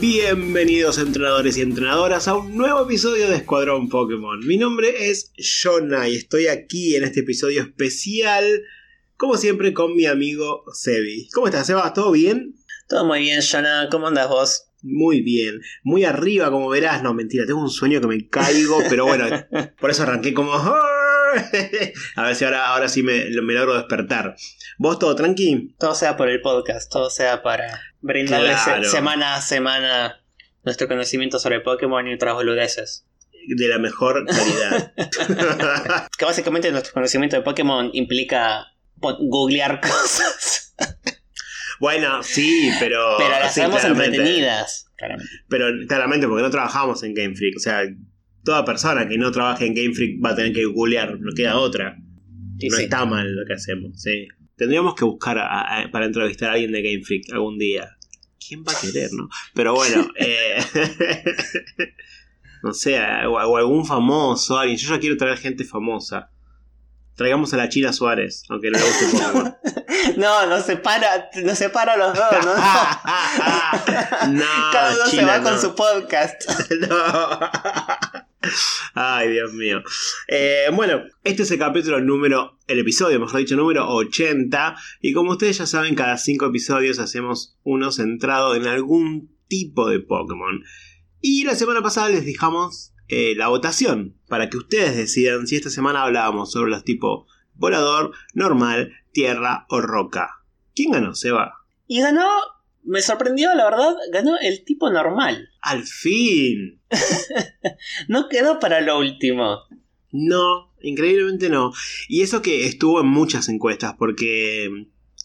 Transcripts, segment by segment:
Bienvenidos entrenadores y entrenadoras a un nuevo episodio de Escuadrón Pokémon. Mi nombre es Jonah y estoy aquí en este episodio especial, como siempre, con mi amigo Sebi. ¿Cómo estás, Seba? ¿Todo bien? Todo muy bien, Jonah. ¿Cómo andas vos? Muy bien, muy arriba como verás, no mentira, tengo un sueño que me caigo, pero bueno, por eso arranqué como... a ver si ahora, ahora sí me, me logro despertar. ¿Vos todo tranqui? Todo sea por el podcast, todo sea para brindarles Claro. semana a semana nuestro conocimiento sobre Pokémon y otras boludeces. De la mejor calidad. Que básicamente nuestro conocimiento de Pokémon implica po- googlear cosas, bueno, sí, pero... pero las sí, hacemos entretenidas. Claramente. Pero claramente porque no trabajamos en Game Freak. O sea, toda persona que no trabaje en Game Freak va a tener que googlear, no queda otra. Y no sí. está mal lo que hacemos, sí. Tendríamos que buscar a- a- para entrevistar a alguien de Game Freak algún día. ¿Quién va a querer, no? Pero bueno, eh, no sé, o, o algún famoso, alguien. Yo ya quiero traer gente famosa. Traigamos a la China Suárez, aunque no le guste Pokémon. No, nos separa, nos separa los dos, ¿no? no, Cada uno se va con su podcast. No. Ay, Dios mío. Eh, bueno, este es el capítulo número, el episodio, mejor dicho, número 80. Y como ustedes ya saben, cada 5 episodios hacemos uno centrado en algún tipo de Pokémon. Y la semana pasada les dejamos eh, la votación para que ustedes decidan si esta semana hablábamos sobre los tipos volador, normal, tierra o roca. ¿Quién ganó, Seba? Y ganó, me sorprendió, la verdad, ganó el tipo normal. Al fin. No quedó para lo último. No, increíblemente no. Y eso que estuvo en muchas encuestas, porque,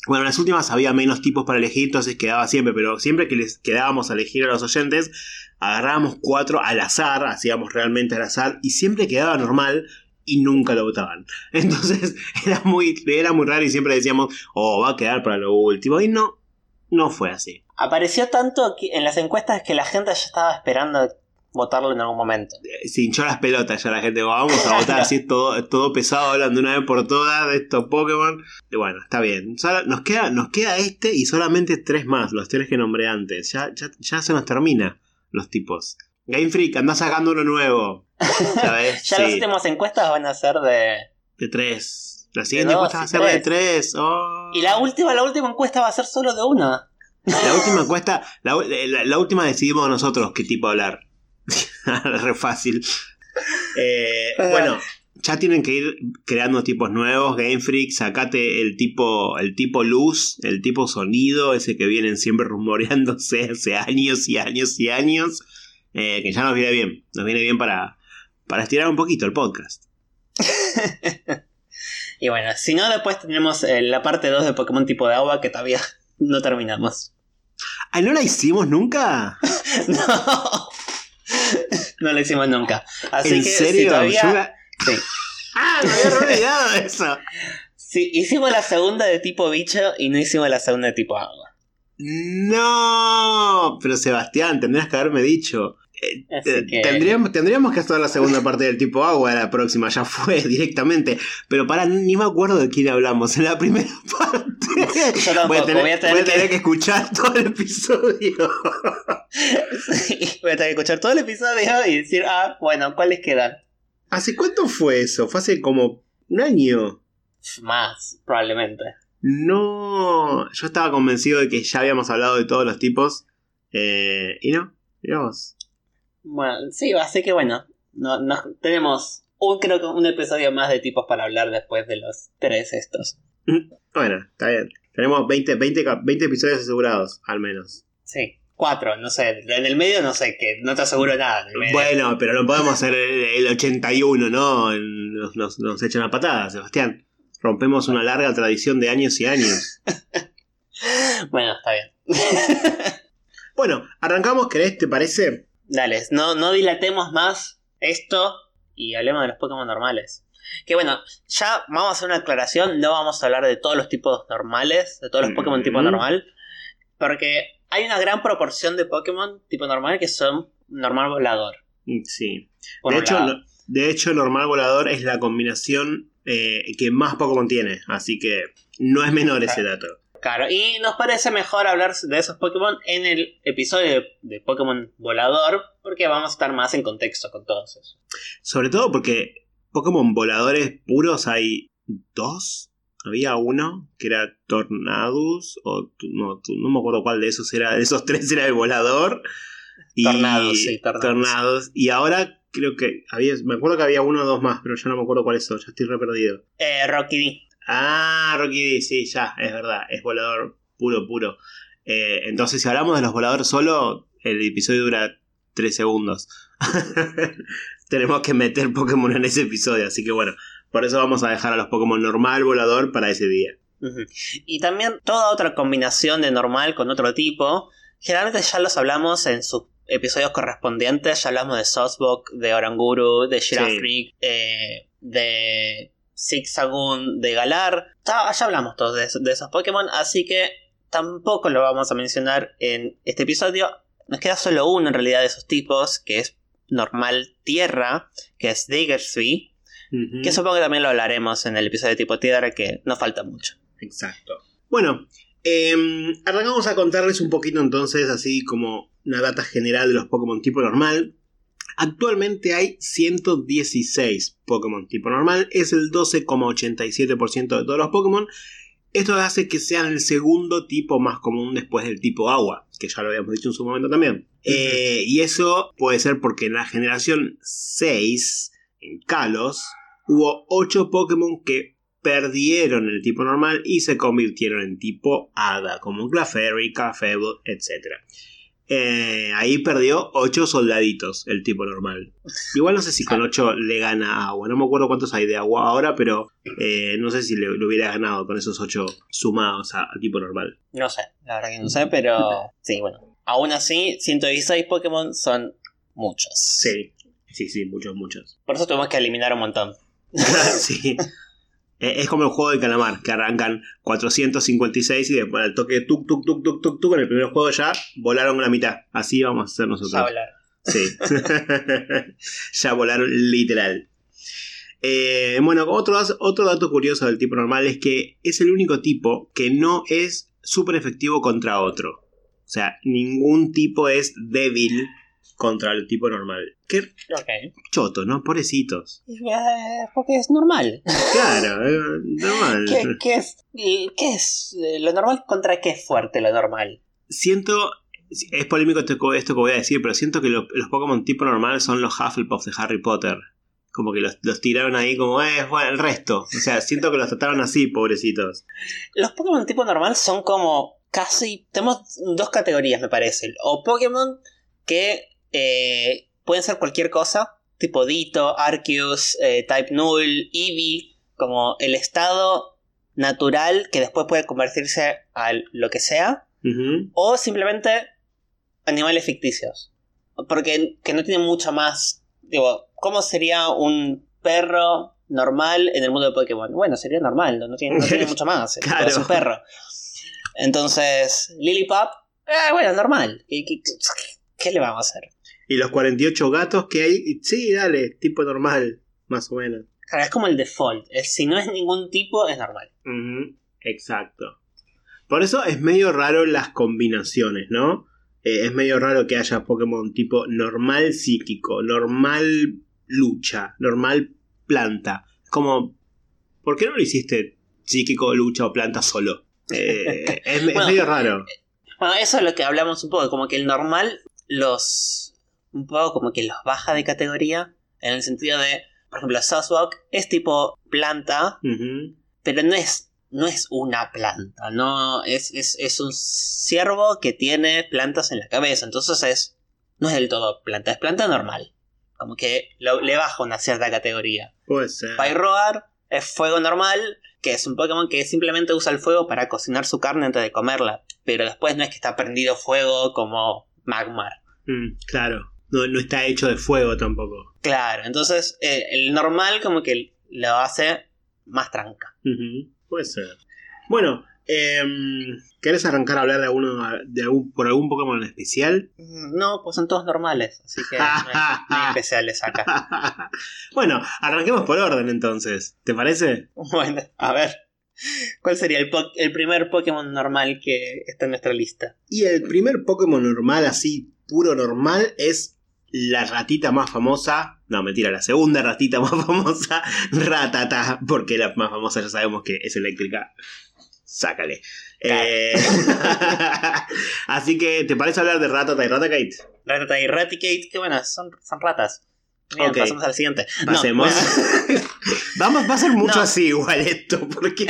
bueno, en las últimas había menos tipos para elegir, entonces quedaba siempre, pero siempre que les quedábamos a elegir a los oyentes, agarrábamos cuatro al azar, hacíamos realmente al azar, y siempre quedaba normal y nunca lo votaban. Entonces era muy, era muy raro y siempre decíamos, oh, va a quedar para lo último, y no, no fue así. Apareció tanto en las encuestas que la gente ya estaba esperando votarlo en algún momento. Eh, Se hinchó las pelotas ya la gente, vamos a votar así todo, todo pesado hablando una vez por todas de estos Pokémon. Y bueno, está bien. Nos, queda, nos queda este y solamente tres más, los tres que nombré antes. Ya, ya, ya se nos termina los tipos. Game Freak, anda sacando uno nuevo. ¿Sabes? Ya las últimas encuestas van a ser de... de tres. La siguiente dos encuesta va a ser de tres. tres. Oh. Y la última, la última encuesta va a ser solo de una. La última encuesta, la, la- la última decidimos nosotros qué tipo hablar. Re fácil. Eh, bueno, ya tienen que ir creando tipos nuevos. Game Freak, sacate el tipo, el tipo luz, el tipo sonido, ese que vienen siempre rumoreándose hace años y años y años. eh, que ya nos viene bien. Nos viene bien para, para estirar un poquito el podcast. Y bueno, si no, después tenemos eh, la parte 2 de Pokémon tipo de agua que todavía no terminamos. Ah, ¿no la hicimos nunca? No. No lo hicimos nunca. Así ¿En que serio? si todavía... La- Sí. Ah, me había olvidado de eso. Sí, hicimos la segunda de tipo bicho y no hicimos la segunda de tipo agua. No, pero Sebastián, tendrías que haberme dicho. Eh, Así que- tendríamos, tendríamos que hacer la segunda parte del tipo agua la próxima, ya fue directamente. Pero para, ni me acuerdo de quién hablamos en la primera parte. Yo tampoco, voy a tener, voy a tener voy a tener que- que escuchar todo el episodio. Sí, voy a tener que escuchar todo el episodio y decir, ah, bueno, ¿cuáles quedan? ¿Hace cuánto fue eso? Fue hace como un año. Más, probablemente. No, yo estaba convencido de que ya habíamos hablado de todos los tipos. eh, y no, vos. Bueno, sí, así que bueno, no, no- tenemos un, creo que un episodio más de tipos para hablar después de los tres estos. Bueno, está bien. Tenemos 20, 20, cap- 20 episodios asegurados, al menos. Sí, cuatro, no sé, en el medio no sé, que no te aseguro nada. Bueno, pero no podemos hacer el, el 81, ¿no? Nos, nos, nos echan a patadas, Sebastián. Rompemos una larga tradición de años y años. Bueno, está bien. Bueno, arrancamos, ¿querés? ¿Te parece? Dale, no, no dilatemos más esto y hablemos de los Pokémon normales. Que bueno, ya vamos a hacer una aclaración, no vamos a hablar de todos los tipos normales, de todos los Pokémon tipo Mm. normal, porque hay una gran proporción de Pokémon tipo normal que son normal volador. Mm, Sí. De hecho, de hecho, normal volador es la combinación eh, que más Pokémon tiene. Así que no es menor ese dato. Claro, y nos parece mejor hablar de esos Pokémon en el episodio de, de Pokémon Volador, porque vamos a estar más en contexto con todos esos. Sobre todo porque Pokémon voladores puros hay dos. Había uno que era Tornadus, o no, no me acuerdo cuál de esos era, de esos tres era el volador. Y Tornados, sí, Tornados. Tornados. Y ahora creo que había, me acuerdo que había uno o dos más, pero ya no me acuerdo cuáles son, ya estoy re perdido. Eh, Rocky D. Ah, Rocky D, sí, ya, es verdad, es volador puro, puro. Eh, entonces, si hablamos de los voladores solo, el episodio dura 3 segundos. Tenemos que meter Pokémon en ese episodio, así que bueno, por eso vamos a dejar a los Pokémon normal, volador para ese día. Y también toda otra combinación de normal con otro tipo. Generalmente ya los hablamos en sus episodios correspondientes. Ya hablamos de Sosbok, de Oranguru, de Girafreak, eh, de Zigzagoon, de Galar. Ya, ya hablamos todos de, eso- de esos Pokémon, así que tampoco lo vamos a mencionar en este episodio. Nos queda solo uno en realidad de esos tipos, que es normal tierra, que es Diggersby. Ujú. Que supongo que también lo hablaremos en el episodio de tipo tierra, que no falta mucho. Exacto. Bueno, em, arrancamos a contarles un poquito entonces, así como una data general de los Pokémon tipo normal. Actualmente hay 116 Pokémon tipo normal, es el 12,87% de todos los Pokémon. Esto hace que sean el segundo tipo más común después del tipo agua, que ya lo habíamos dicho en su momento también. Eh, y eso puede ser porque en la generación 6, en Kalos, hubo 8 Pokémon que perdieron el tipo normal y se convirtieron en tipo hada, como Clefairy, Cafable, etc. Eh, ahí perdió 8 soldaditos el tipo normal. Igual no sé si con 8 le gana agua. No me acuerdo cuántos hay de agua ahora, pero eh, no sé si le, le hubiera ganado con esos 8 sumados a- al tipo normal. No sé, la verdad que no sé, pero sí, bueno. Aún así, 116 Pokémon son muchos. Sí, sí, sí, muchos, muchos. Por eso tuvimos que eliminar un montón. sí. Eh, Es como el juego de calamar, que arrancan 456 y después al toque tuk tuk tuk tuk tuk tuk en el primer juego ya volaron la mitad. Así vamos a hacer nosotros. Ya hablar. Sí. ya volaron literal. Eh, bueno, otro, otro dato curioso del tipo normal es que es el único tipo que no es súper efectivo contra otro. O sea, ningún tipo es débil contra el tipo normal. Qué choto, ¿no? Pobrecitos. Eh, porque es normal. Claro, eh, normal. ¿Qué, qué es, ¿Qué es eh, lo normal contra qué es fuerte lo normal? Siento. Es polémico esto, que- esto que voy a decir, pero siento que lo- los Pokémon tipo normal son los Hufflepuff de Harry Potter. Como que los, los tiraron ahí como, eh, bueno, el resto. O sea, siento que los trataron así, pobrecitos. Los Pokémon tipo normal son como casi. Tenemos dos categorías, me parece. O Pokémon que eh, pueden ser cualquier cosa, tipo Ditto, Arceus, eh, Type Null, Eevee, como el estado natural que después puede convertirse a lo que sea, o simplemente animales ficticios. Porque que no tienen mucho más. Digo, ¿cómo sería un perro normal en el mundo de Pokémon? Bueno, sería normal, no, no tiene, no tiene mucho más. Claro. Es un perro. Entonces, Lilipop, eh, bueno, normal. ¿Qué, qué, qué le vamos a hacer? Y los 48 gatos que hay, sí, dale, tipo normal, más o menos. Claro, es como el default. Es, si no es ningún tipo, es normal. Exacto. Por eso es medio raro las combinaciones, ¿no? Eh, es medio raro que haya Pokémon tipo normal psíquico, normal lucha, normal planta. Como, ¿por qué no lo hiciste psíquico, lucha o planta solo? Eh, es, medio raro. Bueno, eso es lo que hablamos un poco. Como que el normal los. Un poco como que los baja de categoría. En el sentido de. Por ejemplo, Soswalk es tipo planta. Pero no es. No es una planta. No. Es, es, es un ciervo que tiene plantas en la cabeza. Entonces es. No es del todo planta. Es planta normal. Como que lo- le baja una cierta categoría. Puede ser. Pyroar es fuego normal, que es un Pokémon que simplemente usa el fuego para cocinar su carne antes de comerla. Pero después no es que está prendido fuego como Magmar. Mm, claro. No, no está hecho de fuego tampoco. Claro, entonces eh, el normal como que lo hace más tranca. Puede ser. Bueno, em, ¿querés arrancar a hablar de alguno de algún, por algún Pokémon en especial? No, pues son todos normales, así que no hay, no hay especiales acá. bueno, arranquemos por orden entonces. ¿Te parece? Bueno, a ver. ¿Cuál sería el, po- el primer Pokémon normal que está en nuestra lista? Y el primer Pokémon normal, así, puro normal, es la ratita más famosa. No, mentira, la segunda ratita más famosa, Ratata, porque la más famosa ya sabemos que es eléctrica. Sácale. Eh, así que, ¿te parece hablar de Ratata y Raticate? Ratata y Raticate, que bueno, son, son ratas. Bien, Ok. pasamos al siguiente. No, Pasemos. bueno, Vamos, va a ser mucho No. así igual esto, porque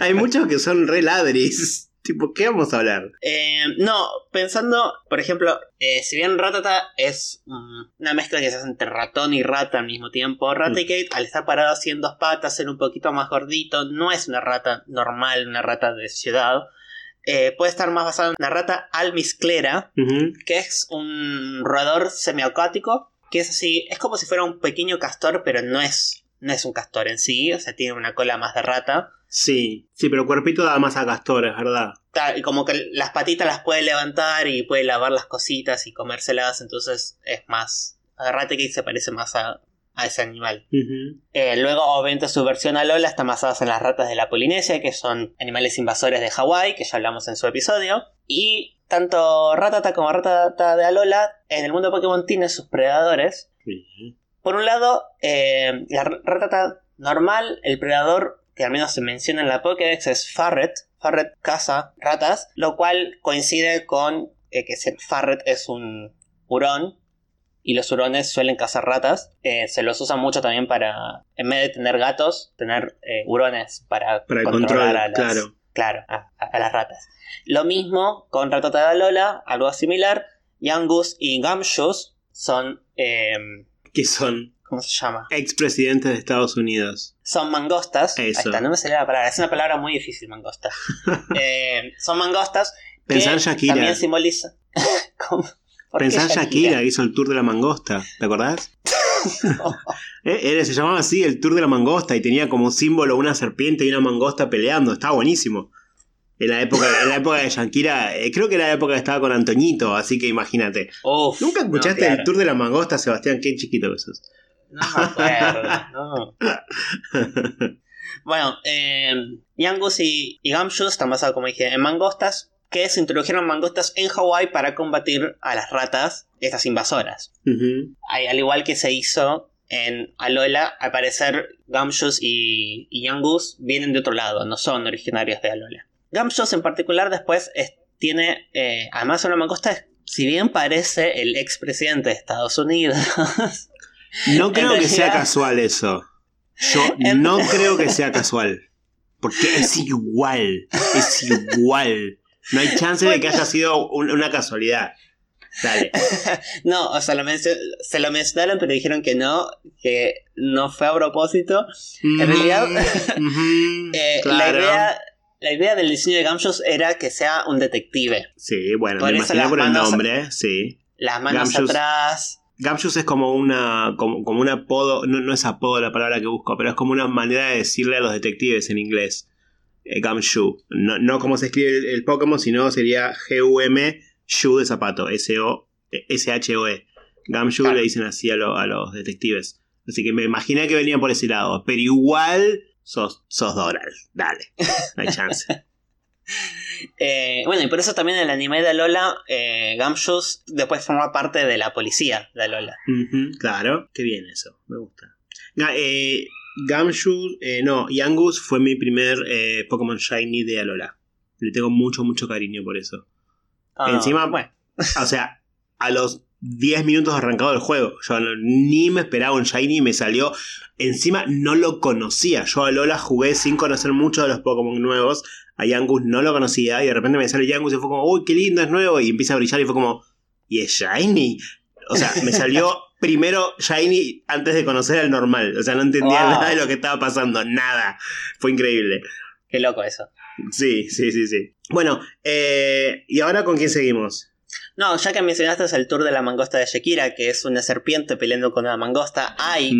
hay muchos que son re ladris. Tipo, ¿qué vamos a hablar? eh, no, pensando, por ejemplo, eh, si bien Ratata es mm, una mezcla que se hace entre ratón y rata al mismo tiempo, Raticate, al estar parado así en dos patas, ser un poquito más gordito, no es una rata normal, una rata de ciudad. Eh, puede estar más basado en una rata almizclera, Ujú. que es un roedor semiacuático, que es así, es como si fuera un pequeño castor, pero no es, no es un castor en sí, o sea, tiene una cola más de rata. Sí, sí, pero cuerpito da más a castor, es verdad. Como que las patitas las puede levantar y puede lavar las cositas y comérselas, entonces es más... A Raticate se parece más a, a ese animal. Eh, luego, obviamente, su versión Alola está basada en las ratas de la Polinesia, que son animales invasores de Hawái, que ya hablamos en su episodio. Y tanto Ratata como Ratata de Alola en el mundo Pokémon tienen sus predadores. Por un lado, eh, la Ratata normal, el predador que al menos se menciona en la Pokédex es Farret. Farret caza ratas, lo cual coincide con eh, que Farret es un hurón y los hurones suelen cazar ratas. Eh, se los usa mucho también para, en vez de tener gatos, tener eh, hurones para, controlar control, a las, claro. claro, a, a- a las ratas. Lo mismo con Ratata de Alola, algo similar. Yangus y Gumshoes son, eh, Que son ¿cómo se llama? expresidentes de Estados Unidos. Son mangostas. Ahí Eso. está, no me salía la palabra. Es una palabra muy difícil, mangosta. Eh, son mangostas. que en Shakira. También simboliza. ¿Cómo? ¿Por qué Pensá en Shakira, que hizo el tour de la mangosta, ¿te acordás? Eh, era- se llamaba así el tour de la mangosta y tenía como símbolo una serpiente y una mangosta peleando. Estaba buenísimo. En la época, en la época de Shakira, eh, creo que era la época que estaba con Antoñito, así que imagínate. Uf, ¿Nunca no, escuchaste claro. el tour de la mangosta, Sebastián? Qué chiquito que sos. No me acuerdo. no. Bueno, eh, Yangus y, y están basados, como dije, en mangostas. Que se introdujeron mangostas en Hawái para combatir a las ratas, estas invasoras. Al igual que se hizo en Alola, al parecer Gumshoes y, y Yangus vienen de otro lado, no son originarios de Alola. Gumshoes en particular después es- tiene, eh, además de una mangosta, si bien parece el expresidente de Estados Unidos, No creo que sea realidad- casual eso. Yo En- no creo que sea casual. Porque es igual. Es igual. No hay chance de que haya sido un- una casualidad. Dale. no, o sea, lo se lo mencionaron pero dijeron que no, que no fue a propósito. En realidad, Ujú, Eh, la, claro. idea, la idea del diseño de Gumshoes era que sea un detective. Sí, bueno, Por me por el nombre, sí. Las manos atrás. Gumshoes es como una como, como un apodo, no, no es apodo la palabra que busco, pero es como una manera de decirle a los detectives en inglés. Eh, Gumshoe. No, no como se escribe el, el Pokémon, sino sería G-U-M, shoe de zapato, S-H-O-E. Claro. le dicen así a, lo- a los detectives. Así que me imaginé que venían por ese lado, pero igual sos, sos Doral. Dale, no hay chance. Eh, bueno, y por eso también en el anime de Alola, eh, Gumshoes después forma parte de la policía de Alola. Claro, qué bien eso, me gusta. Eh, Gumshoe, eh, no, Yangus fue mi primer eh, Pokémon Shiny de Alola. Le tengo mucho, mucho cariño por eso. Ah, Encima, bueno, O sea, a los 10 minutos arrancado el juego, yo no- ni me esperaba un Shiny y me salió. Encima no lo conocía. Yo a Alola jugué sin conocer mucho de los Pokémon nuevos. A Yangus no lo conocía y de repente me sale Yangus y fue como, uy, qué lindo, es nuevo. Y empieza a brillar y fue como, ¿y es Shiny? O sea, me salió primero Shiny antes de conocer al normal. O sea, no entendía Wow. nada de lo que estaba pasando. Nada. Fue increíble. qué loco eso. Sí, sí, sí, sí. Bueno, eh, ¿y ahora con quién seguimos? No, ya que mencionaste el tour de la mangosta de Shakira, que es una serpiente peleando con una mangosta, hay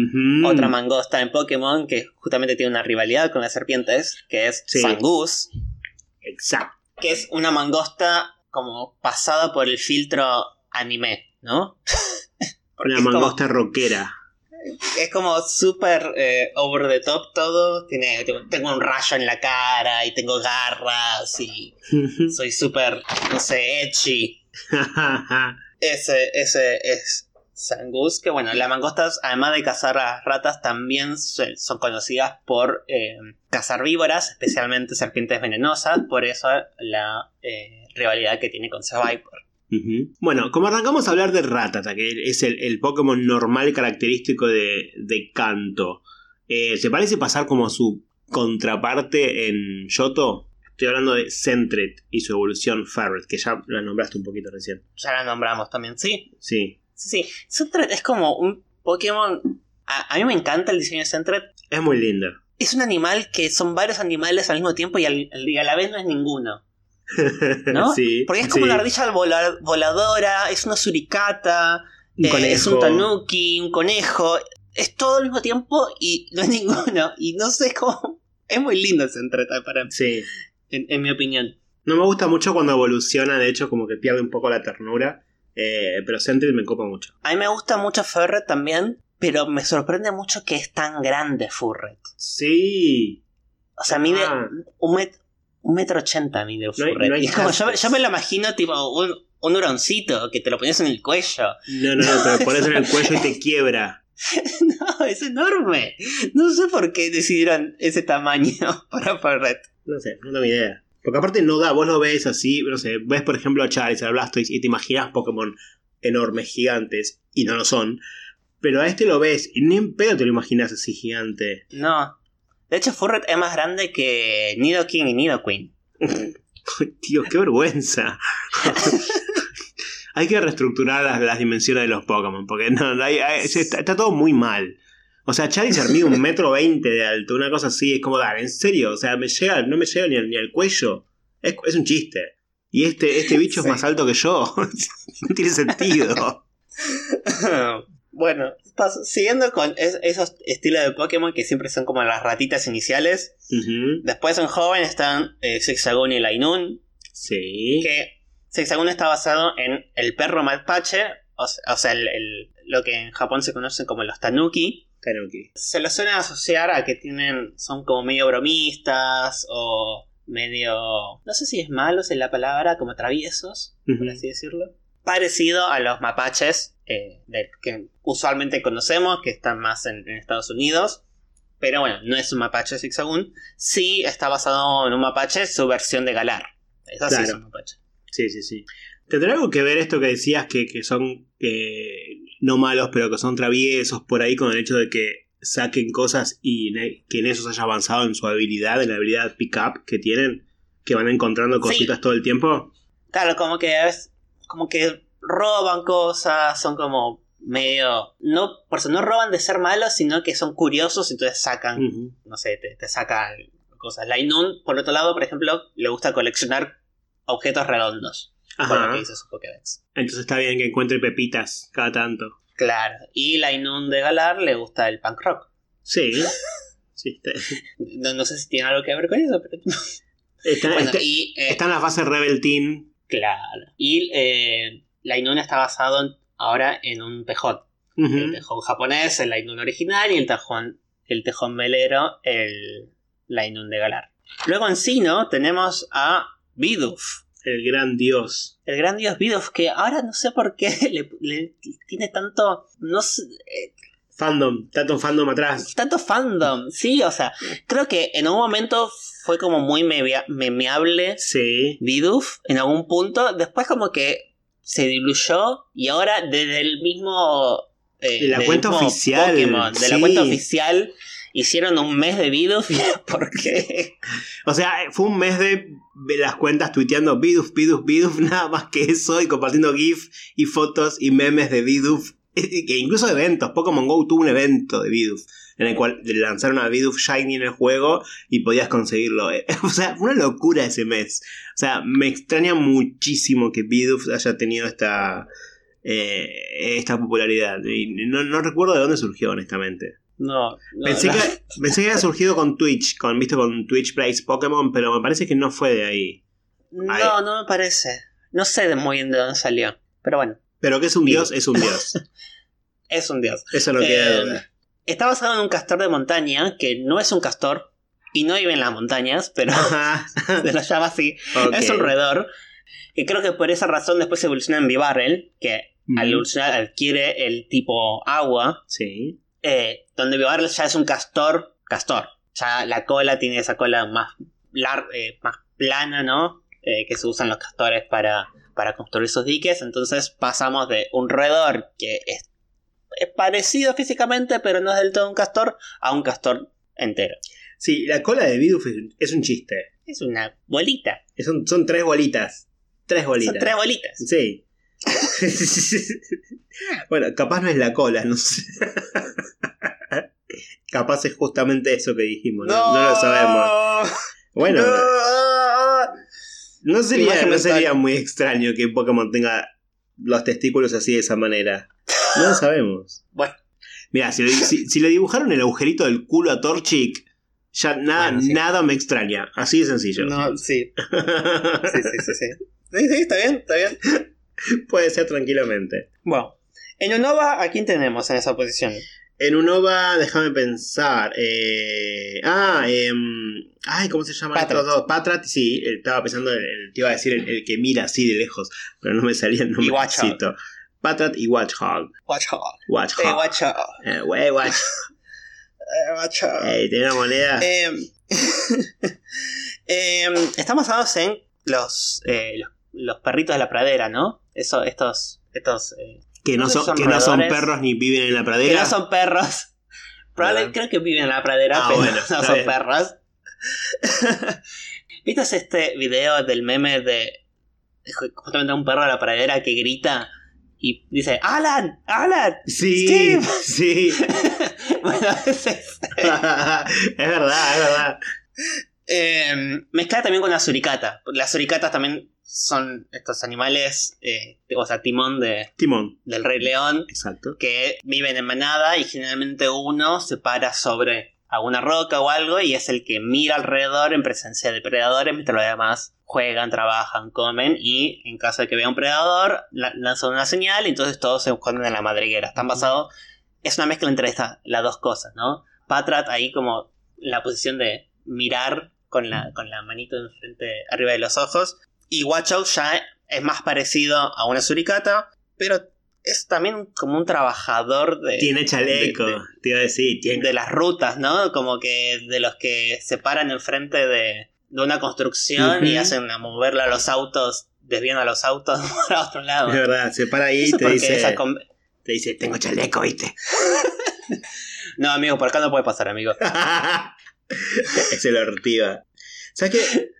otra mangosta en Pokémon que justamente tiene una rivalidad con las serpientes, que es Sí. Zangoose, Exacto. que es una mangosta como pasada por el filtro anime, ¿no? Una es como- mangosta rockera. es como súper eh, over the top todo. Tiene, tengo un rayo en la cara y tengo garras y soy súper, no sé, edgy. ese, ese es Sangus, que bueno, las mangostas, además de cazar a ratas, también son conocidas por eh, cazar víboras, especialmente serpientes venenosas, por eso la eh, rivalidad que tiene con Viper. Bueno, como arrancamos a hablar de Ratata, que es el, Pokémon normal característico de, de Kanto, eh, ¿te parece pasar como su contraparte en Yoto? Estoy hablando de Sentret y su evolución Ferret, que ya la nombraste un poquito recién. Ya la nombramos también, ¿sí? Sí. Sí, sí. Sentret es como un Pokémon... A, mí me encanta el diseño de Sentret. Es muy lindo. Es un animal que son varios animales al mismo tiempo y, y a la vez no es ninguno. ¿No? Porque es como una ardilla voladora, es una suricata, eh, es un tanuki, un conejo. Es todo al mismo tiempo y no es ninguno. Y no sé, cómo. Es muy lindo ese entreta para mí. Sí. En, mi opinión. No me gusta mucho cuando evoluciona, de hecho, como que pierde un poco la ternura. Eh, pero Sentry me copa mucho. A mí me gusta mucho Ferret también, pero me sorprende mucho que es tan grande Furret. Sí. O sea, mide ah. un, met un metro ochenta mide furret. yo, me lo imagino tipo un, un huroncito que te lo pones en el cuello. No, no, no, te lo pones en el cuello y te quiebra. no, es enorme. No sé por qué decidieron ese tamaño para Ferret. No sé, no tengo idea. Porque aparte no da, vos lo ves así, no sé, ves por ejemplo a Charizard, a Blastoise y te imaginas Pokémon enormes, gigantes, y no lo son. Pero a este lo ves y ni en pedo te lo imaginas así gigante. No, de hecho, Furret es más grande que Nidoking y Nidoqueen. Tío, qué vergüenza. hay que reestructurar las, dimensiones de los Pokémon, porque no, está, todo muy mal. O sea, Charizard mide un metro veinte de alto, una cosa así, es como, dar, en serio, o sea, me llega, no me llega ni, ni al cuello. Es, un chiste. Y este, este bicho es más alto que yo. no tiene sentido. Bueno, siguiendo con esos estilos de Pokémon que siempre son como las ratitas iniciales. Después en joven están eh, y Lainun. Sí. Que Zigzagoon está basado en el perro mapache, o, sea, lo que en Japón se conocen como los Tanuki. Tanuki. Se los suelen asociar a que tienen, son como medio bromistas o medio, no sé si es malos en la palabra, como traviesos, por así decirlo parecido a los mapaches eh, que usualmente conocemos, que están más en, Estados Unidos. Pero bueno, no es un mapache Zigzagoon. Sí está basado en un mapache, su versión de Galar. Eso sí es un mapache. Sí, sí, sí. ¿Tendrá algo que ver esto que decías que, son eh, no malos, pero que son traviesos por ahí con el hecho de que saquen cosas y que en eso se haya avanzado en su habilidad, en la habilidad pick-up que tienen, que van encontrando cositas todo el tiempo? Claro, como que es como que roban cosas, son como medio. No, por eso no roban de ser malos, sino que son curiosos, y entonces sacan, no sé, te, sacan cosas. Lainun, por otro lado, por ejemplo, le gusta coleccionar objetos redondos. Lo que dice su Pokédex. Entonces está bien que encuentre pepitas cada tanto. Claro. Y Lainun de Galar le gusta el punk rock. Sí. sí no, sé si tiene algo que ver con eso, pero. Está, bueno, y, eh, está en la fase Rebel Team Claro. Y eh, la Inun está basado ahora en un tejón. El tejón japonés, el Inun original, y el tejón, el tejón velero, el Inun de Galar. Luego en Sino tenemos a Bidoof. El gran dios. El gran dios Bidoof, que ahora no sé por qué le, tiene tanto. No sé, eh, Fandom, tanto fandom atrás. Tanto fandom, sí, o sea, creo que en un momento fue como muy memeable. Sí. Bidoof, en algún punto. Después, como que se diluyó y ahora desde el mismo. Eh, de la cuenta oficial. Pokémon, de la cuenta oficial. Hicieron un mes de Bidoof. ¿Por qué? O sea, fue un mes de las cuentas tuiteando Bidoof, Bidoof, Bidoof, nada más que eso, y compartiendo GIF y fotos y memes de Bidoof que incluso eventos, Pokémon Go tuvo un evento de Bidoof en el cual lanzaron a Bidoof Shiny en el juego y podías conseguirlo. O sea, una locura ese mes. O sea, me extraña muchísimo que Bidoof haya tenido esta, eh, esta popularidad. Y no, recuerdo de dónde surgió, honestamente. No, pensé, Que, pensé que había surgido con Twitch, con, visto con Twitch Plays Pokémon, pero me parece que no fue de ahí. No, no me parece. No sé muy bien de dónde salió, pero bueno. Pero que es un dios, es un dios. es un dios. Eso no queda eh, está basado en un castor de montaña que no es un castor y no vive en las montañas, pero se lo llama así. Es un roedor. Y creo que por esa razón después evoluciona en Bibarrel, que al evolucionar adquiere el tipo agua. Sí. Eh, donde Bibarrel ya es un castor, castor. Ya la cola tiene esa cola más, eh, más plana, ¿no? Eh, que se usan los castores para, para construir sus diques. Entonces pasamos de un roedor que es, es parecido físicamente, pero no es del todo un castor, a un castor entero. Sí, la cola de Bidoof es un chiste. Es una bolita. Son, son tres bolitas. Tres bolitas. Son tres bolitas. Sí. bueno, capaz no es la cola, no sé. capaz es justamente eso que dijimos, no, lo sabemos. Bueno, no, sería, no sería muy extraño que Pokémon tenga los testículos así de esa manera. No lo sabemos. Bueno. Mira, si, le dibujaron el agujerito del culo a Torchic, ya nada, nada me extraña. Así de sencillo. No, sí. Sí, sí, sí, sí. Sí, sí, está bien, está bien. Puede ser tranquilamente. Bueno, en Unova, ¿a quién tenemos en esa posición? En Unova, déjame pensar. Eh, ah, eh, ay, ¿cómo se llama Patrat. estos dos? Patrat, sí, estaba pensando, el, te iba a decir el, que mira así de lejos, pero no me salía el nombre. Patrat y Watchog. Watchog. Watchog. Eh, Watchog. Eh, wey, watch. Eh, Watchog. Eh, tiene una moneda. Eh, eh, están basados en los, eh, los, los perritos de la pradera, ¿no? Eso, estos, estos eh, que no son, que no son perros ni viven en la que pradera. no son perros. Probablemente ¿Verdad? creo que viven en la pradera, Ah, pero bueno, no son bien. perros. ¿Viste este video del meme de justamente un perro de la pradera que grita y dice ¡Alan! ¡Alan! Sí, Steve. sí. bueno, es ese. es verdad, es verdad. Eh, mezclada también con la suricata. Las suricatas también son estos animales, eh, o sea, timón de, Timón, del Rey León, exacto. que viven en manada y generalmente uno se para sobre alguna roca o algo y es el que mira alrededor en presencia de predadores mientras los demás juegan, trabajan, comen y en caso de que vea un predador la- lanzan una señal y entonces todos se esconden en la madriguera. Están basados, es una mezcla entre esta, las dos cosas, ¿no? Patrat ahí como la posición de mirar con la, con la manito enfrente, arriba de los ojos y Watchog ya es más parecido a una suricata, pero es también como un trabajador de, Tiene chaleco, de- de- te iba a decir. Tiene... de las rutas, ¿no? Como que de los que se paran enfrente de, de una construcción y hacen a moverla a los autos, desvían a los autos para otro lado. Es verdad, se para ahí y te dice, esa te dice, tengo chaleco, ¿viste? No, amigo, por acá no puede pasar, amigo. es el ortiva. ¿Sabes qué?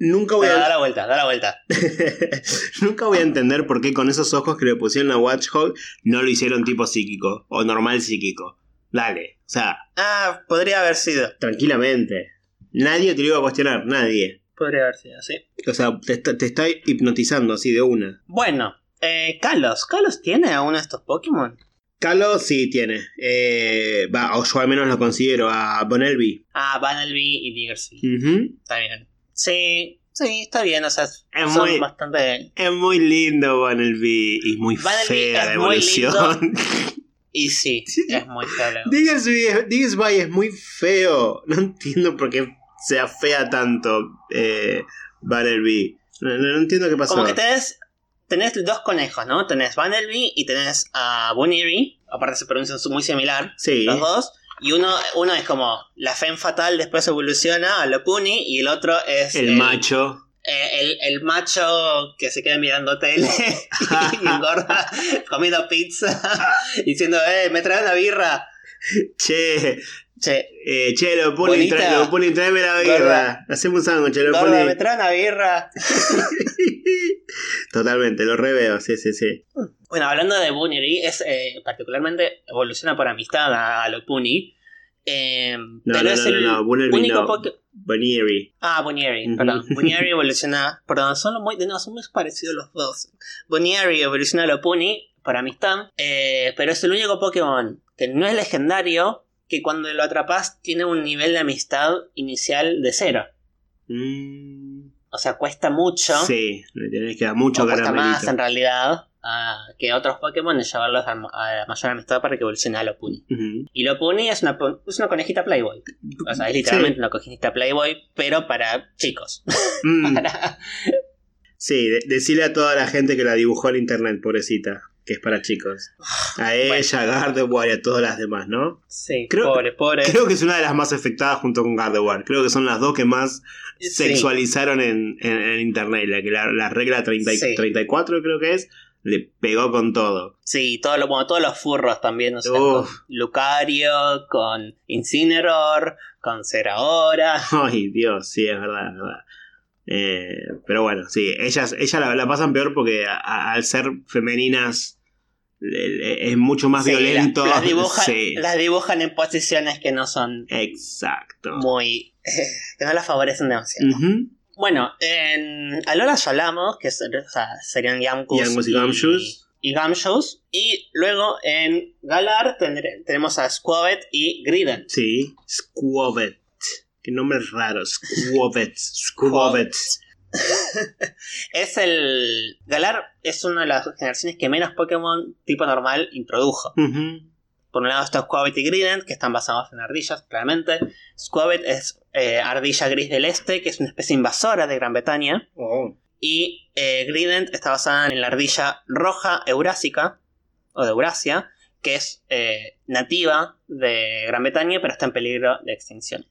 Nunca voy Da a... la vuelta, da la vuelta. Nunca voy a entender por qué con esos ojos que le pusieron a Watchhog no lo hicieron tipo psíquico o normal psíquico. Dale, o sea, Ah, podría haber sido. tranquilamente. Nadie te lo iba a cuestionar, nadie. Podría haber sido, sí. O sea, te está, te está hipnotizando así de una. Bueno, eh, Kalos. ¿Kalos tiene a uno de estos Pokémon? Calo sí tiene. Eh, va, o yo al menos lo considero a Bonelby. Ah, Banelby y Diggersby. Ujú. Está bien. Sí, sí, está bien. O sea, Es son muy- bastante. Es muy lindo Bonelby y muy fea la evolución. Y sí, es muy feo. la- Diggersby es- muy feo. No entiendo por qué sea fea tanto eh, Bonelby. No, no- entiendo qué pasó. Como que tenés, tenés dos conejos, ¿no? Tenés Vanelby y tenés a Bunny Aparte se pronuncian muy similar, Sí. los dos. Y uno, uno es como la Femme Fatal, después evoluciona a Lopuni. Y el otro es El macho. eh, el, el macho que se queda mirando tele y engorda comiendo pizza diciendo, eh, me trae una birra. Che, Che, eh, che, lo pone, Bonita. tra lo pone, tráeme la birra. Gorda. Hacemos un sándwich, lo gorda, pone. me trae una birra. Totalmente, lo reveo, sí, sí, sí. Bueno, hablando de Bunny, es eh, particularmente evoluciona por amistad a, a Lopuni. Eh, No, pero no, es no, el no, no, único. Ah, Bonieri, Ujú. perdón. Bonieri evoluciona. Perdón, son muy, no, son muy parecidos los dos. Bonieri evoluciona a Lopuni por amistad. eh, pero es el único Pokémon que no es legendario. Que cuando lo atrapas tiene un nivel de amistad inicial de cero. Mm, O sea, cuesta mucho. sí, le tenés que dar mucho cuesta más en realidad. a que otros Pokémon y llevarlos a, a mayor amistad para que evolucione a Lopuni. Y Lopuni es una, es una conejita Playboy. O sea, es literalmente una conejita Playboy, pero para chicos. Mm. Sí, decirle a toda la gente que la dibujó en internet, pobrecita, que es para chicos. A ella, a Gardevoir y a todas las demás, ¿no? Sí, creo, pobre, pobre. Creo que es una de las más afectadas junto con Gardevoir. Creo que son las dos que más sexualizaron en, internet. La la, regla 34 creo que es, le pegó con todo. Sí, todo lo, todos los furros también, o sea, con Lucario, con Incineroar, con Cerahora. Ay, Dios, sí, es verdad, es verdad. Eh, pero bueno, sí, ellas, ellas la, pasan peor porque al ser femeninas es mucho más violento. Las, dibujan, en posiciones que no son. Exacto. Muy. que no las favorecen demasiado. Bueno, en Alola ya hablamos, que serían Yamkus, y, Gamshus. Y, Gamshus. Y luego en Galar tenemos a Squavet y Griden. Sí, Squavet. Qué nombres raros. Squavets. Squavets. es el. Galar es una de las generaciones que menos Pokémon tipo normal introdujo. Por un lado está Squavet y Grident, que están basados en ardillas, claramente. Squavet es eh, ardilla gris del este, que es una especie invasora de Gran Bretaña. Oh. Y eh, Grident está basada en la ardilla roja eurásica, o de Eurasia, que es eh, nativa de Gran Bretaña, pero está en peligro de extinción.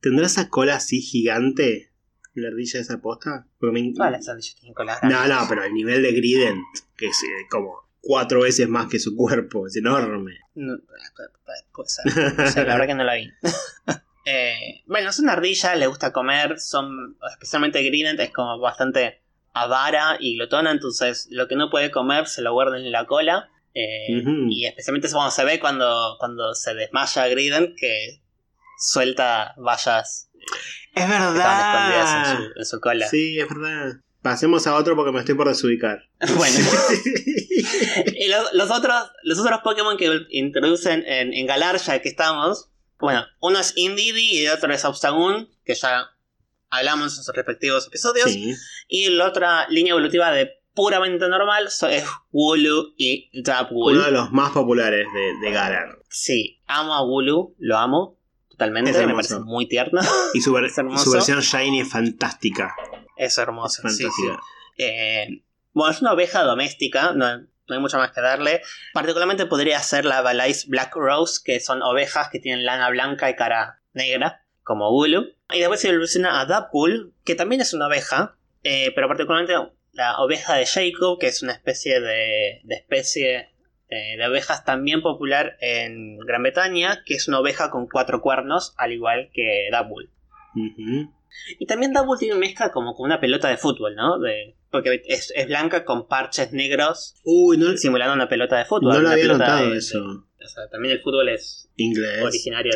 ¿Tendrá esa cola así gigante? ¿La ardilla de esa posta? Me... las ardillas tienen cola No, no, pero el nivel de Grident, que es eh, como cuatro veces más que su cuerpo, es enorme. No, puede ser. la verdad que no la vi. Eh, bueno, es una ardilla, le gusta comer, son especialmente Grident, es como bastante avara y glotona, entonces lo que no puede comer se lo guarda en la cola. Eh, y especialmente eso cuando se ve cuando, cuando se desmaya Grident, que suelta vallas. Es verdad. En su, cola. Sí, es verdad. Pasemos a otro porque me estoy por desubicar. Bueno. y los, otros, los otros Pokémon que introducen en, en Galar, ya que estamos. Bueno, uno es Indidi y el otro es Austagun, que ya hablamos en sus respectivos episodios. Y la otra línea evolutiva de puramente normal es Wooloo y Dabwool. Uno de los más populares de, de Galar. Sí, amo a Wooloo, lo amo totalmente. me parece muy tierno. Y su, versión Shiny es fantástica. Es hermoso, sí, eh, bueno, es una oveja doméstica, no, hay mucho más que darle. Particularmente podría ser la Valais Black Rose, que son ovejas que tienen lana blanca y cara negra, como Bulu. Y después se evoluciona a Dapul, que también es una oveja, eh, pero particularmente la oveja de Jacob, que es una especie de, de especie eh, de ovejas también popular en Gran Bretaña, que es una oveja con cuatro cuernos, al igual que Dabul. Y también Dabul tiene una mezcla como con una pelota de fútbol, ¿no? De, porque es, blanca con parches negros simulando una pelota de fútbol. No lo había notado eso. o sea, también el fútbol es Inglés, originario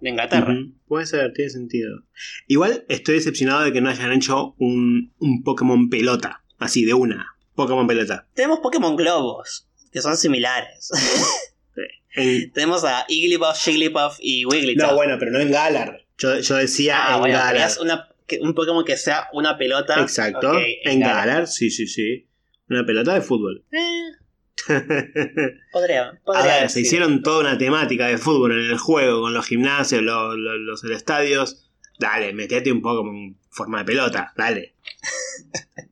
de, Inglaterra. Puede ser, tiene sentido. Igual estoy decepcionado de que no hayan hecho un, un Pokémon pelota, así de una. Pokémon pelota. Tenemos Pokémon globos que son similares. Tenemos a Igglybuff, Jigglypuff y Wigglytuff. No, bueno, pero no en Galar. Yo, decía ah, en Galar. Una, un Pokémon que sea una pelota. Exacto. en, Galar. sí, sí, sí. Una pelota de fútbol. Eh. podría, podría a ver, se hicieron toda una temática de fútbol en el juego, con los gimnasios, los, los, estadios. Dale, metete un poco en forma de pelota, dale.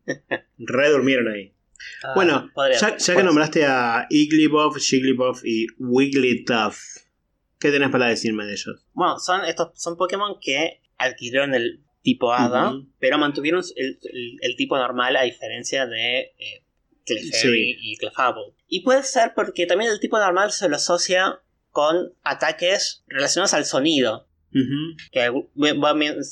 Redurmieron ahí. Ah, bueno, ya, que nombraste a Igglybuff, Jigglypuff y Wigglytuff, ¿qué tenés para decirme de ellos? Bueno, son estos son Pokémon que adquirieron el tipo Hada, pero mantuvieron el, tipo normal a diferencia de eh, Clefairy y Clefable. Y puede ser porque también el tipo normal se lo asocia con ataques relacionados al sonido. Que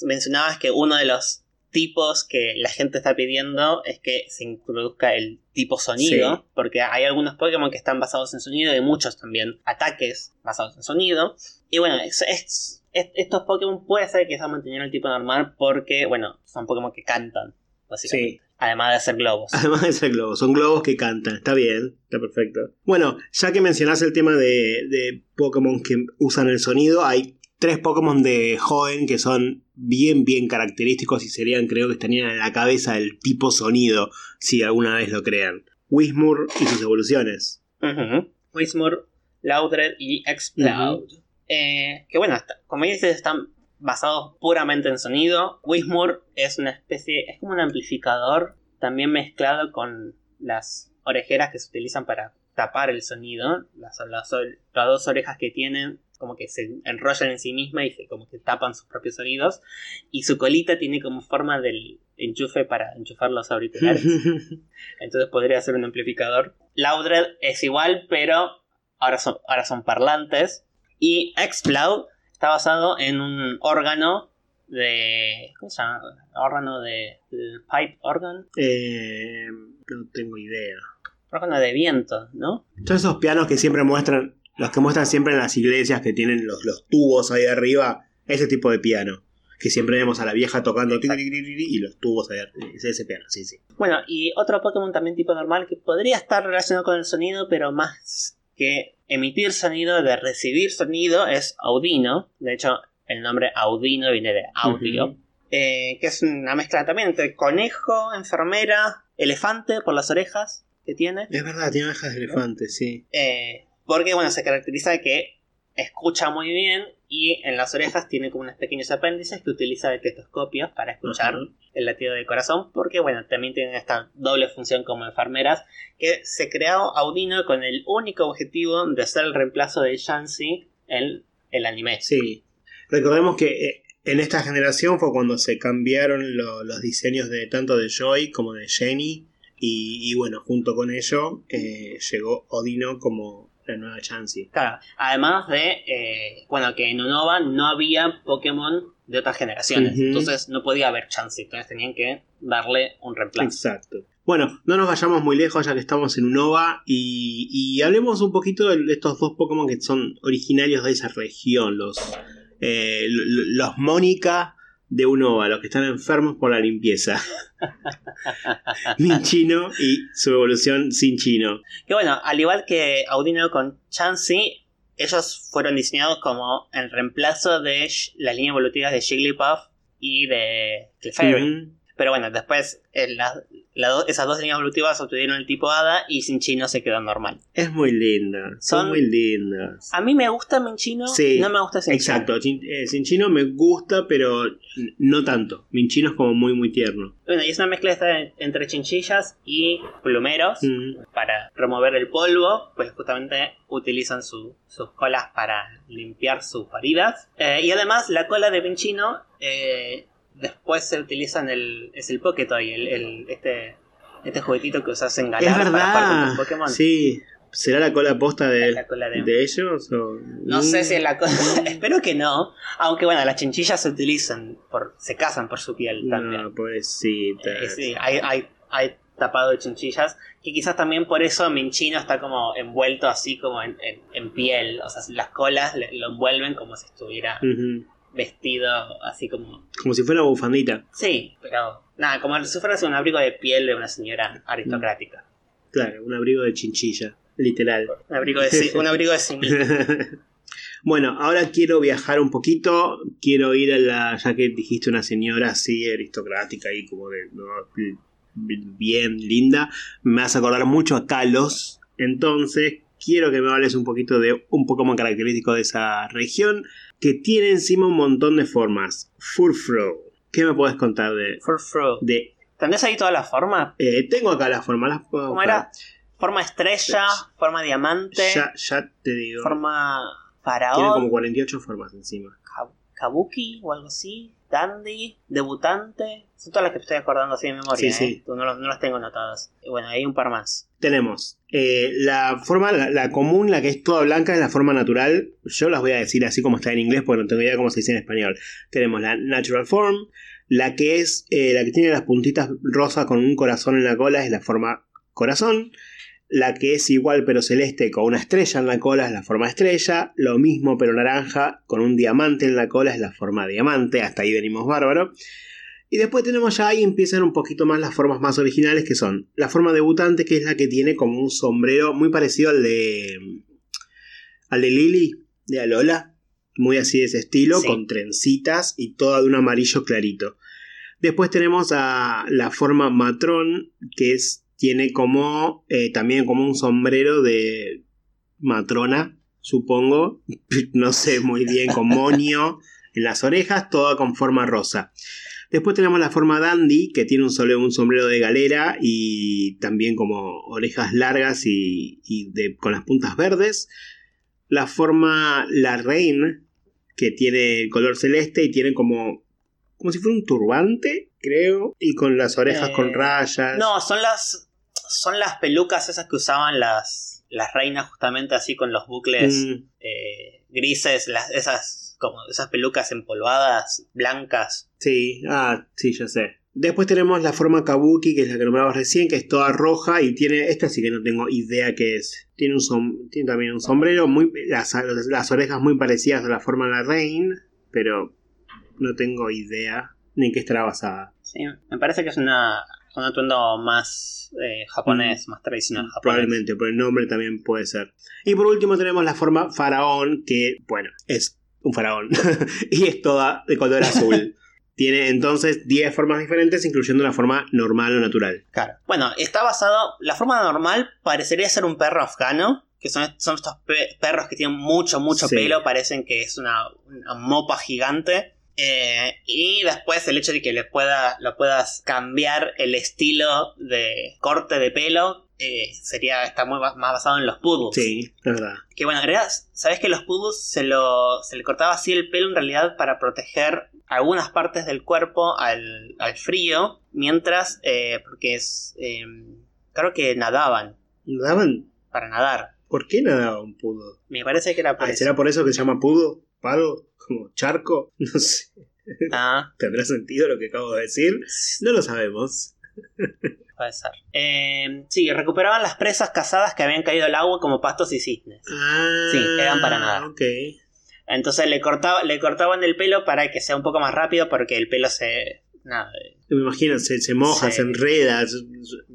mencionabas que uno de los tipos que la gente está pidiendo es que se introduzca el tipo sonido, porque hay algunos Pokémon que están basados en sonido y muchos también ataques basados en sonido. Y bueno, estos Pokémon puede ser que se manteniendo el tipo normal porque, bueno, son Pokémon que cantan, básicamente. Además de ser globos. Además de ser globos. Son globos que cantan. Está bien. Está perfecto. Bueno, ya que mencionás el tema de, de Pokémon que usan el sonido, hay tres Pokémon de joven que son bien, bien característicos y serían, creo que estarían en la cabeza del tipo sonido, si alguna vez lo crean. Wismur y sus evoluciones. Wismur, Laudred y Explode. Eh, que bueno, está- como dices, están basados puramente en sonido. Wismur es una especie, es como un amplificador también mezclado con las orejeras que se utilizan para tapar el sonido. Las, las, las dos orejas que tienen como que se enrollan en sí misma y se, como que tapan sus propios oídos. Y su colita tiene como forma del enchufe para enchufar los auriculares. Entonces podría ser un amplificador. Laudred es igual, pero ahora son, ahora son parlantes. Y Xploud está basado en un órgano de. ¿Cómo se llama? Órgano de. de pipe organ. Eh, no tengo idea. Órgano de viento, ¿no? Todos esos pianos que siempre muestran, los que muestran siempre en las iglesias que tienen los, los tubos ahí arriba, ese tipo de piano. Que siempre vemos a la vieja tocando y los tubos ahí arriba. Es ese piano, sí, sí. Bueno, y otro Pokémon también tipo normal que podría estar relacionado con el sonido, pero más que emitir sonido, de recibir sonido, es Audino. De hecho, el nombre Audino viene de audio. Eh, que es una mezcla también entre conejo, enfermera, elefante por las orejas que tiene. Es verdad, tiene orejas de elefante, sí. Eh, porque, bueno, se caracteriza de que escucha muy bien y en las orejas tiene como unos pequeños apéndices que utiliza de tetoscopios para escuchar el latido del corazón, porque, bueno, también tienen esta doble función como enfermeras, que se creó Audino con el único objetivo de ser el reemplazo de Shanxi en el anime. Sí. Recordemos que eh, en esta generación fue cuando se cambiaron lo- los diseños de tanto de Joy como de Jenny. Y, y bueno, junto con ello eh, llegó Odino como la nueva Chansey. Claro, además de, eh, bueno, que en Unova no había Pokémon de otras generaciones, entonces no podía haber chance, entonces tenían que darle un reemplazo. Exacto. Bueno, no nos vayamos muy lejos ya que estamos en Unova y, y hablemos un poquito de estos dos Pokémon que son originarios de esa región, los, eh, los Mónica de Unova, los que están enfermos por la limpieza. Minchino y su evolución sin chino. Que bueno, al igual que Audino con Chansey, ellos fueron diseñados como el reemplazo de las líneas evolutivas de Jigglypuff y de Clefairy. Pero bueno, después eh, la- la do- esas dos líneas evolutivas obtuvieron el tipo Hada y sin chino se quedó normal. Es muy linda, son, Son- muy lindas. A mí me gusta Minchino, Sí, no me gusta sin Exacto, eh, sin chino me gusta, pero no tanto. Minchino es como muy, muy tierno. Bueno, y es una mezcla entre chinchillas y plumeros. Mm. Para remover el polvo, pues justamente utilizan su- sus colas para limpiar sus heridas. Eh, y además, la cola de Pinchino eh, después se utiliza en el. Es el Poketoy, el, el- este, este juguetito que usas en Es Galar para jugar con tus Pokémon. Sí. ¿Será la cola posta de, La cola de- de ellos? O... No sé si es la cola. Mm. Espero que no. Aunque bueno, las chinchillas se utilizan, por, se casan por su piel también. No, pobrecita. Eh, sí, hay, hay, hay tapado de chinchillas. Que quizás también por eso Minchino está como envuelto así como en, en- en piel. O sea, las colas le- lo envuelven como si estuviera. Vestido así como. Como si fuera bufandita. Sí, pero. Nada, como si fuera un abrigo de piel de una señora aristocrática. Claro, un abrigo de chinchilla. Literal. Un abrigo de, un abrigo de simil. bueno, ahora quiero viajar un poquito. Quiero ir a la. Ya que dijiste una señora así aristocrática y como de. ¿no? bien linda. Me vas a acordar mucho a Kalos. Entonces, quiero que me hables un poquito de un Pokémon característico de esa región. Que tiene encima un montón de formas. Furfro. ¿Qué me puedes contar de.? Furfru. de ¿Tenés ahí todas las formas? eh, tengo acá las formas. Las puedo ¿Cómo buscar. era? Forma estrella, forma diamante, Ya, ya te digo. forma Tiene faraón. como 48 formas encima. Ka- Kabuki o algo así, Dandy, Debutante. Son todas las que estoy acordando así de memoria. Sí, ¿eh? sí. No, los- no las tengo anotadas. Y bueno, hay un par más. Tenemos eh, la forma, la, la común, la que es toda blanca, es la forma natural. Yo las voy a decir así como está en inglés porque no tengo idea cómo se dice en español. Tenemos la natural form, la que es eh, la que tiene las puntitas rosas con un corazón en la cola es la forma corazón. La que es igual pero celeste con una estrella en la cola es la forma estrella. Lo mismo pero naranja con un diamante en la cola es la forma diamante. Hasta ahí venimos bárbaro. Y después tenemos ya ahí empiezan un poquito más las formas más originales que son la forma debutante que es la que tiene como un sombrero muy parecido al de al de Lily de Alola, muy así de ese estilo Sí. con trencitas y toda de un amarillo clarito. Después tenemos a la forma matrón que es tiene como eh, también como un sombrero de matrona, supongo, no sé muy bien, con moño en las orejas, toda con forma rosa. Después tenemos la forma dandy, que tiene un, un sombrero de galera y también como orejas largas y, con las puntas verdes. La forma la reina, que tiene color celeste y tiene como, como si fuera un turbante, creo, y con las orejas con eh, rayas. No, son las, son las pelucas esas que usaban las, las reinas justamente así con los bucles mm. eh, grises, las, esas como esas pelucas empolvadas, blancas. Sí, ah, sí, ya sé. Después tenemos la forma kabuki, que es la que nombrabas recién, que es toda roja y tiene, esta sí que no tengo idea qué es. Tiene, un tiene también un sombrero, muy, las, las, orejas muy parecidas a la forma de la reina, pero no tengo idea ni en qué estará basada. Sí, me parece que es una, un atuendo más eh, japonés, mm. más tradicional japonés. Probablemente, por el nombre también puede ser. Y por último tenemos la forma faraón, que, bueno, es un faraón. y es toda de color azul. Tiene entonces 10 formas diferentes, incluyendo la forma normal o natural. Claro. Bueno, está basado. La forma normal parecería ser un perro afgano. Que son, son estos perros que tienen mucho, mucho pelo. Parecen que es una, una mopa gigante. Eh, y después el hecho de que le pueda, lo puedas cambiar el estilo de corte de pelo eh, sería está muy más basado en los pudus. Sí, es verdad. Que bueno, en realidad, ¿sabes que los pudus se, lo, se le cortaba así el pelo en realidad para proteger algunas partes del cuerpo al, al frío? Mientras, eh, porque es. Em, creo que nadaban. ¿Nadaban? Para nadar. ¿Por qué nadaba un pudo? Me parece que era por ¿Será por eso que se llama pudo? ¿Como charco? No sé. Ah. ¿Tendrá sentido lo que acabo de decir? No lo sabemos. Puede ser. Eh, sí, recuperaban las presas cazadas que habían caído al agua como pastos y cisnes. Ah, sí, eran para nada. Ok. Entonces le, cortaba, le cortaban el pelo para que sea un poco más rápido porque el pelo se... Nada, me imagino, se, moja, se, enreda.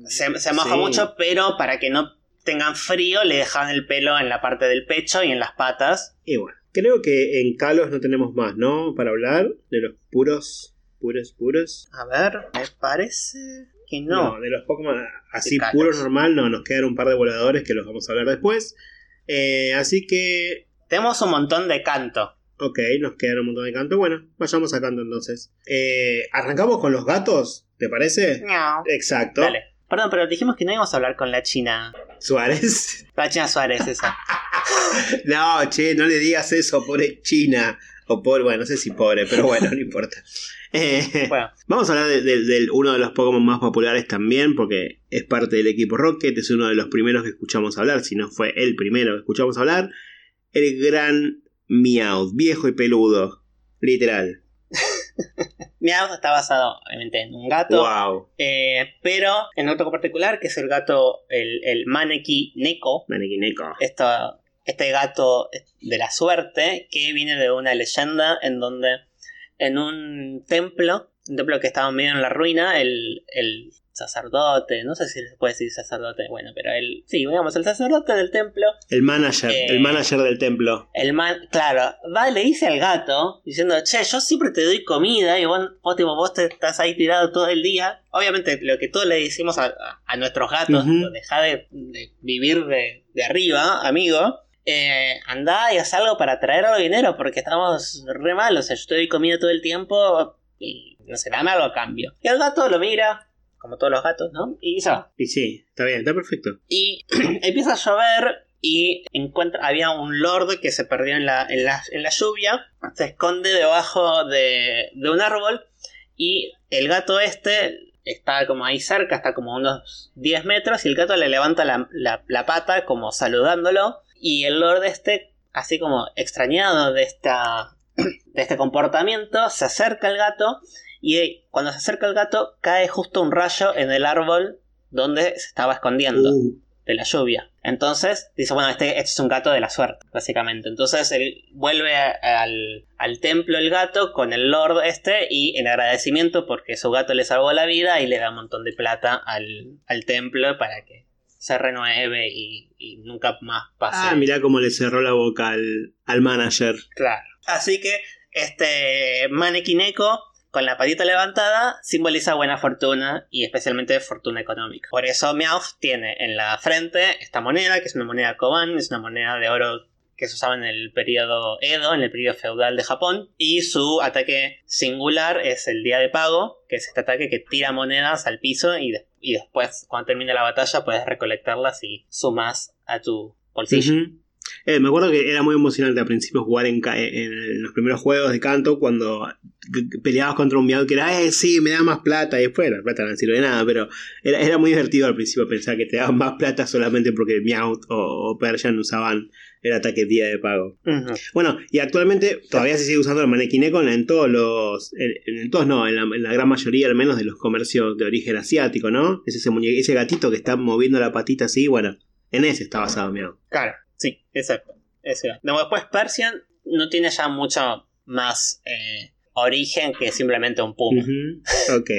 Se, moja mucho, pero para que no tengan frío le dejaban el pelo en la parte del pecho y en las patas. Y bueno, creo que en Kalos no tenemos más, ¿no? Para hablar de los puros, puros, puros. A ver, me parece no. de los Pokémon así puros normal, no, nos quedan un par de voladores que los vamos a hablar después. Eh, así que. Tenemos un montón de canto. Ok, nos quedan un montón de canto. Bueno, vayamos a canto entonces. Eh, ¿Arrancamos con los gatos? ¿Te parece? No. Exacto. Dale. Perdón, pero dijimos que no íbamos a hablar con la China. ¿Suárez? La China Suárez, esa. no, che, no le digas eso, pobre China. O pobre, bueno, no sé si pobre, pero bueno, no importa. Eh, vamos a hablar de, uno de los Pokémon más populares también, porque es parte del equipo Rocket, es uno de los primeros que escuchamos hablar, si no fue el primero que escuchamos hablar. El gran Meowth, viejo y peludo, literal. Meowth está basado, obviamente, en un gato. Wow. Eh, pero en otro particular, que es el gato, el, el Maneki Neko. Maneki Neko. Este gato de la suerte, que viene de una leyenda en donde en un templo, un templo que estaba medio en la ruina, el, el sacerdote, no sé si se puede decir sacerdote, bueno, pero él, sí, digamos, el sacerdote del templo. El manager, el eh, manager del templo. El man, claro, va, le dice al gato, diciendo, che, yo siempre te doy comida y vos, vos, te estás ahí tirado todo el día. Obviamente, lo que todos le decimos a, nuestros gatos, deja de, vivir de, de arriba, amigo eh, anda y haz algo para traer algo de dinero porque estamos re mal, o sea, yo estoy comiendo todo el tiempo y no sé, dame algo a cambio. Y el gato lo mira, como todos los gatos, ¿no? Y se Y sí, está bien, está perfecto. Y empieza a llover y encuentra, había un lord que se perdió en la, en la, en la lluvia, se esconde debajo de, de un árbol y el gato este está como ahí cerca, está como unos 10 metros y el gato le levanta la, la pata como saludándolo y el Lord este, así como extrañado de, esta, de este comportamiento, se acerca al gato y cuando se acerca al gato cae justo un rayo en el árbol donde se estaba escondiendo uh. de la lluvia. Entonces dice, bueno, este, este, es un gato de la suerte, básicamente. Entonces él vuelve al, al, templo el gato con el lord este y en agradecimiento porque su gato le salvó la vida y le da un montón de plata al, al templo para que se renueve y, nunca más pase. Ah, mirá cómo le cerró la boca al, al manager. Claro. Así que este Maneki con la patita levantada simboliza buena fortuna y especialmente fortuna económica. Por eso Meowth tiene en la frente esta moneda, que es una moneda Koban, es una moneda de oro que se usaba en el periodo Edo, en el periodo feudal de Japón, y su ataque singular es el día de pago, que es este ataque que tira monedas al piso y, después, cuando termine la batalla, puedes recolectarlas y sumas a tu bolsillo. Eh, me acuerdo que era muy emocionante al principio jugar en, los primeros juegos de canto cuando peleabas contra un Meowth que era, eh, sí, me da más plata. Y después la plata no sirve de nada, pero era, muy divertido al principio pensar que te daban más plata solamente porque Meowth o, o Persian usaban el ataque día de pago. Bueno, y actualmente todavía se sigue usando el Manequineco en todos los. En, todos no, en la, gran mayoría al menos de los comercios de origen asiático, ¿no? Es ese, ese gatito que está moviendo la patita así, bueno, en ese está basado Meowth. Claro. Sí, exacto. Después Persian no tiene ya mucho más eh, origen que simplemente un puma. Ok.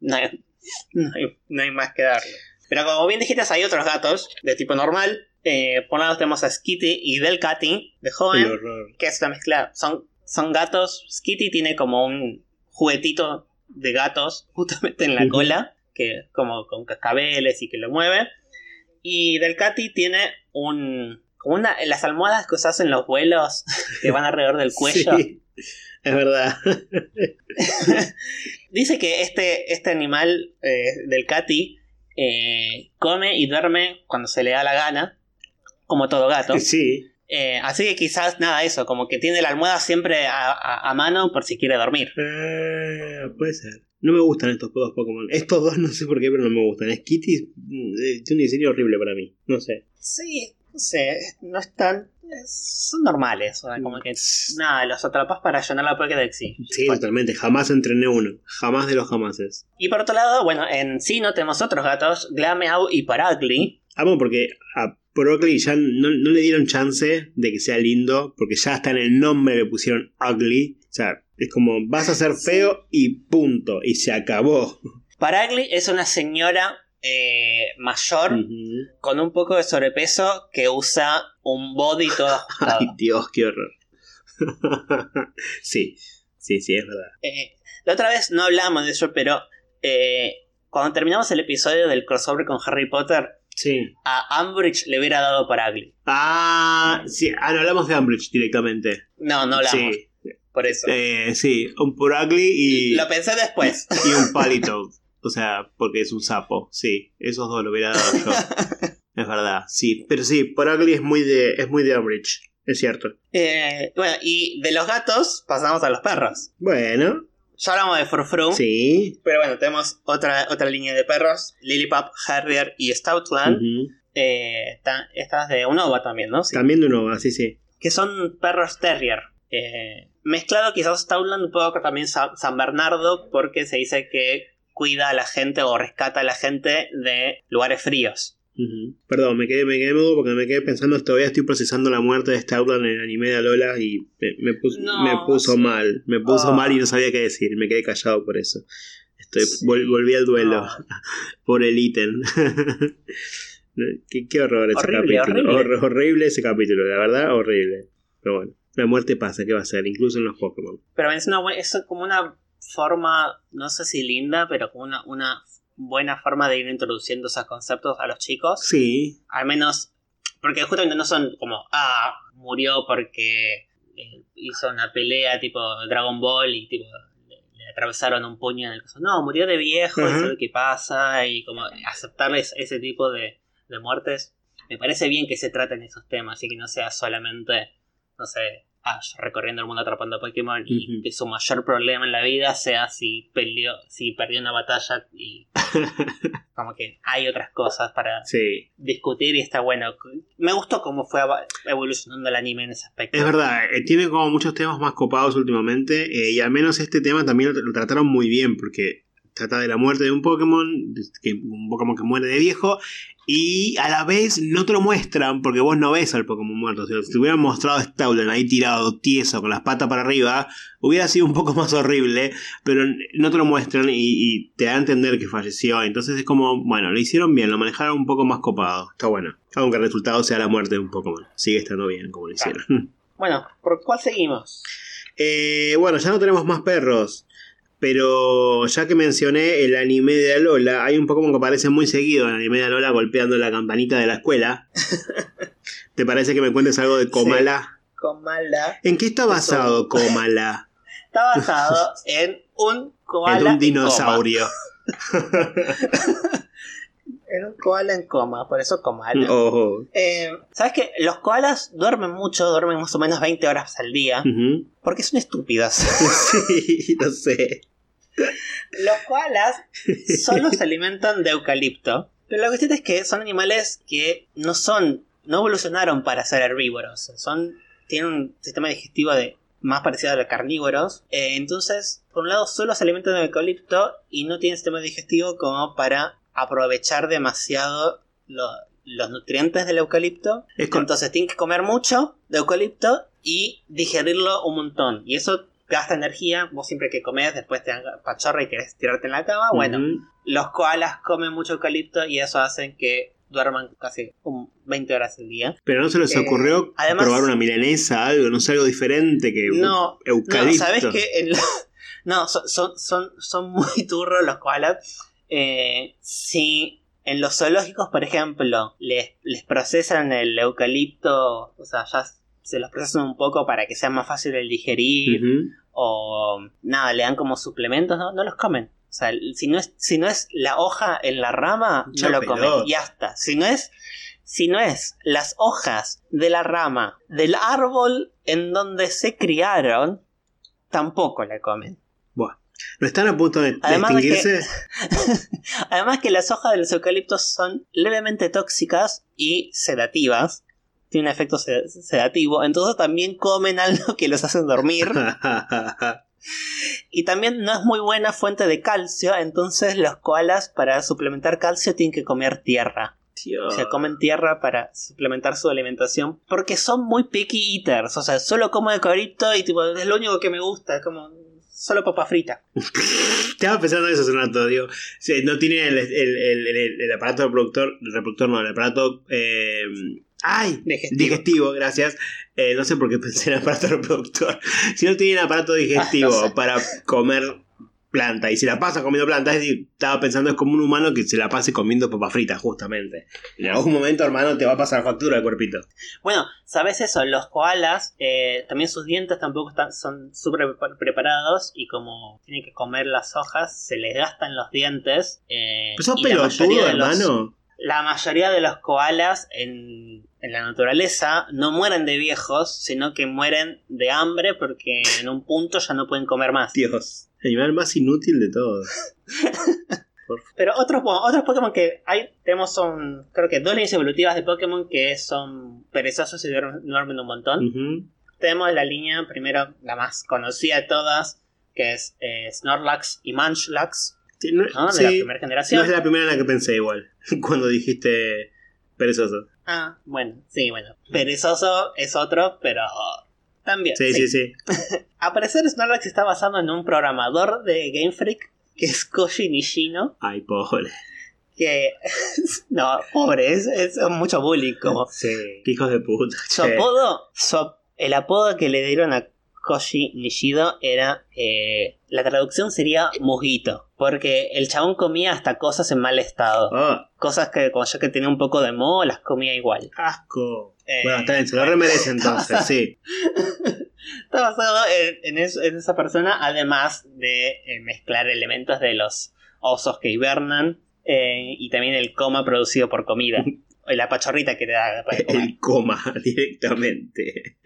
no, hay, más que darle. Pero como bien dijiste, hay otros gatos de tipo normal. Eh, por un lado tenemos a Skitty y Delcatty de joven, que es una mezcla. Son, son gatos. Skitty tiene como un juguetito de gatos justamente en la cola, que como con cascabeles y que lo mueve. Y Delcatty tiene un, como una, las almohadas que usas en los vuelos que van alrededor del cuello. Sí, es verdad. Dice que este, este animal eh, del Cati eh, come y duerme cuando se le da la gana, como todo gato. Sí. Eh, así que quizás nada, eso, como que tiene la almohada siempre a, mano por si quiere dormir. puede ser. No me gustan estos dos Pokémon. Estos dos no sé por qué, pero no me gustan. Skitty mm, tiene un diseño horrible para mí. No sé. Sí, no sé, no están. Son normales, o sea, como que nada, los atrapas para llenar la Pokédex, sí. Sí, totalmente, jamás entrené uno, jamás de los jamases. Y por otro lado, bueno, en sí no tenemos otros gatos, Glameow y Paragli. Amo porque a Paragli ya no, le dieron chance de que sea lindo, porque ya hasta en el nombre le pusieron ugly. O sea, es como vas a ser feo y punto, y se acabó. Paragli es una señora eh, mayor con un poco de sobrepeso que usa un body todo. Ay, Dios, qué horror. sí, sí, sí, es verdad. Eh, la otra vez no hablamos de eso, pero eh, cuando terminamos el episodio del crossover con Harry Potter, sí. a Umbridge le hubiera dado Paragli. Ah, sí, ah, no hablamos de Umbridge directamente. No, no hablamos. Por eso. sí, un Paragli y. Lo pensé después. Y un Palito. O sea, porque es un sapo, sí. Esos dos lo hubiera dado yo. es verdad, sí. Pero sí, Poragli es muy de, es muy de Umbridge, es cierto. Eh, bueno, y de los gatos pasamos a los perros. Bueno. Ya hablamos de Furfru. Sí. Pero bueno, tenemos otra, otra línea de perros. Lillipup, Harrier y Stoutland. Eh, estas de Unova también, ¿no? También de Unova, sí, sí. Que son perros terrier. Eh, mezclado quizás Stoutland un poco también San Bernardo porque se dice que cuida a la gente o rescata a la gente de lugares fríos. Perdón, me quedé, me quedé mudo porque me quedé pensando, todavía estoy procesando la muerte de Stoutland en el anime de Alola y me, puso, mal, me puso mal y no sabía qué decir, me quedé callado por eso. Estoy, volví al duelo por el ítem. qué, horror ese capítulo. Horrible. ese capítulo, la verdad, horrible. Pero bueno, la muerte pasa, ¿qué va a ser? Incluso en los Pokémon. Pero es, una, es como una forma, no sé si linda, pero como una, una buena forma de ir introduciendo esos conceptos a los chicos. Sí. Al menos, porque justamente no son como, ah, murió porque eh, hizo una pelea tipo Dragon Ball y tipo le, atravesaron un puño en el. No, murió de viejo, eso es lo que pasa y como aceptarles ese tipo de, de muertes. Me parece bien que se traten esos temas y que no sea solamente, no sé, recorriendo el mundo atrapando Pokémon y que su mayor problema en la vida sea si peleó, si perdió una batalla y como que hay otras cosas para discutir y está bueno. Me gustó cómo fue evolucionando el anime en ese aspecto. Es verdad, eh, tiene como muchos temas más copados últimamente eh, y al menos este tema también lo, trataron muy bien porque trata de la muerte de un Pokémon, que, un Pokémon que muere de viejo, y a la vez no te lo muestran porque vos no ves al Pokémon muerto. si te hubieran mostrado a ahí tirado, tieso, con las patas para arriba, hubiera sido un poco más horrible, pero no te lo muestran y, te da a entender que falleció. Entonces es como, bueno, lo hicieron bien, lo manejaron un poco más copado. Está bueno. Aunque el resultado sea la muerte de un Pokémon. Sigue estando bien como lo hicieron. Bueno, ¿por cuál seguimos? Eh, bueno, ya no tenemos más perros. Pero ya que mencioné el anime de Alola, hay un Pokémon que aparece muy seguido en el anime de Alola golpeando la campanita de la escuela. ¿Te parece que me cuentes algo de Komala? Komala. ¿En qué está basado Komala? Está basado en un koala. En un dinosaurio. en un koala en coma, por eso Komala. Ojo. Eh, ¿Sabes qué? Los koalas duermen mucho, duermen más o menos 20 horas al día, porque son estúpidos. Sí, no sé. Los koalas solo se alimentan de eucalipto. Pero la cuestión es que son animales que no son, no evolucionaron para ser herbívoros. Son, tienen un sistema digestivo de más parecido a los carnívoros. Eh, entonces, por un lado, solo se alimentan de eucalipto y no tienen sistema digestivo como para aprovechar demasiado lo- los nutrientes del eucalipto. Es Entonces tienen que comer mucho de eucalipto y digerirlo un montón. Y eso gasta energía. Vos siempre que comes, después te dan pachorra y querés tirarte en la cama. Bueno, los koalas comen mucho eucalipto y eso hace que duerman casi un 20 horas al día. Pero no se les Eh, ocurrió además- probar una milanesa, algo, no sé, algo diferente que No, eucalipto. No, ¿sabes la- No, son, son, son, son muy turros los koalas. Eh, si en los zoológicos, por ejemplo, les, les procesan el eucalipto, o sea, ya se los procesan un poco para que sea más fácil el digerir, o nada, le dan como suplementos, no, no los comen. O sea, si no es, si no es la hoja en la rama, no lo comen. Y hasta. Si no es, si no es las hojas de la rama del árbol en donde se criaron, tampoco la comen. Buah. ¿No están a punto de, de Además de que- extinguirse? Además que las hojas de los eucaliptos son levemente tóxicas y sedativas. Tienen un efecto sed- sedativo. Entonces también comen algo que los hace dormir. Y también no es muy buena fuente de calcio, entonces los koalas para suplementar calcio tienen que comer tierra. Dios. O sea, comen tierra para suplementar su alimentación porque son muy picky eaters. O sea, solo como eucalipto y tipo, es lo único que me gusta, como solo papa frita. Estaba pensando eso hace un rato, digo. sí, no tiene el, el- el- el- el aparato reproductor, el reproductor no, el aparato... eh, ¡Ay! Digestivo. Digestivo, gracias. Eh, no sé por qué pensé en aparato reproductor. Si no tienen aparato digestivo Ah, no sé. para comer planta y se la pasa comiendo planta, es decir, estaba pensando es como un humano que se la pase comiendo papas fritas, justamente. En algún momento, hermano, te va a pasar factura el cuerpito. Bueno, ¿sabes eso? Los koalas, eh, también sus dientes tampoco están, son súper pre- preparados y como tienen que comer las hojas, se les gastan los dientes. eh, Pues sos y la mayoría pelotudo, los- hermano. La mayoría de los koalas en, en la naturaleza no mueren de viejos, sino que mueren de hambre porque en un punto ya no pueden comer más. Dios. El animal más inútil de todos. Pero otros, otros Pokémon que hay, tenemos son, creo que dos líneas evolutivas de Pokémon que son perezosos y duermen, un montón. Tenemos la línea, primero, la más conocida de todas, que es eh, Snorlax y Munchlax, Sí, no- ¿no? De sí, la primera generación. no es la primera en la que pensé igual. Cuando dijiste perezoso. Ah, bueno, sí, bueno. Perezoso es otro, pero también. Sí, sí, sí. A parecer Snorlax está basado en un programador de Game Freak que es Koji Nishino. Ay, pobre. Que. no, pobre, es, es mucho bullying. Como. Sí. Hijos de puta. Su che. apodo. su- el apodo que le dieron a Koji Nishido era. eh, la traducción sería Mujito. Porque el chabón comía hasta cosas en mal estado. Ah, Cosas que como yo que tenía un poco de moho, las comía igual. asco. Eh, bueno, está bien, se lo remerece entonces, sí. Está basado en, en eso- en esa persona, además de eh, mezclar elementos de los osos que hibernan eh, y también el coma producido por comida. O la pachorrita que te da para comer. El coma directamente.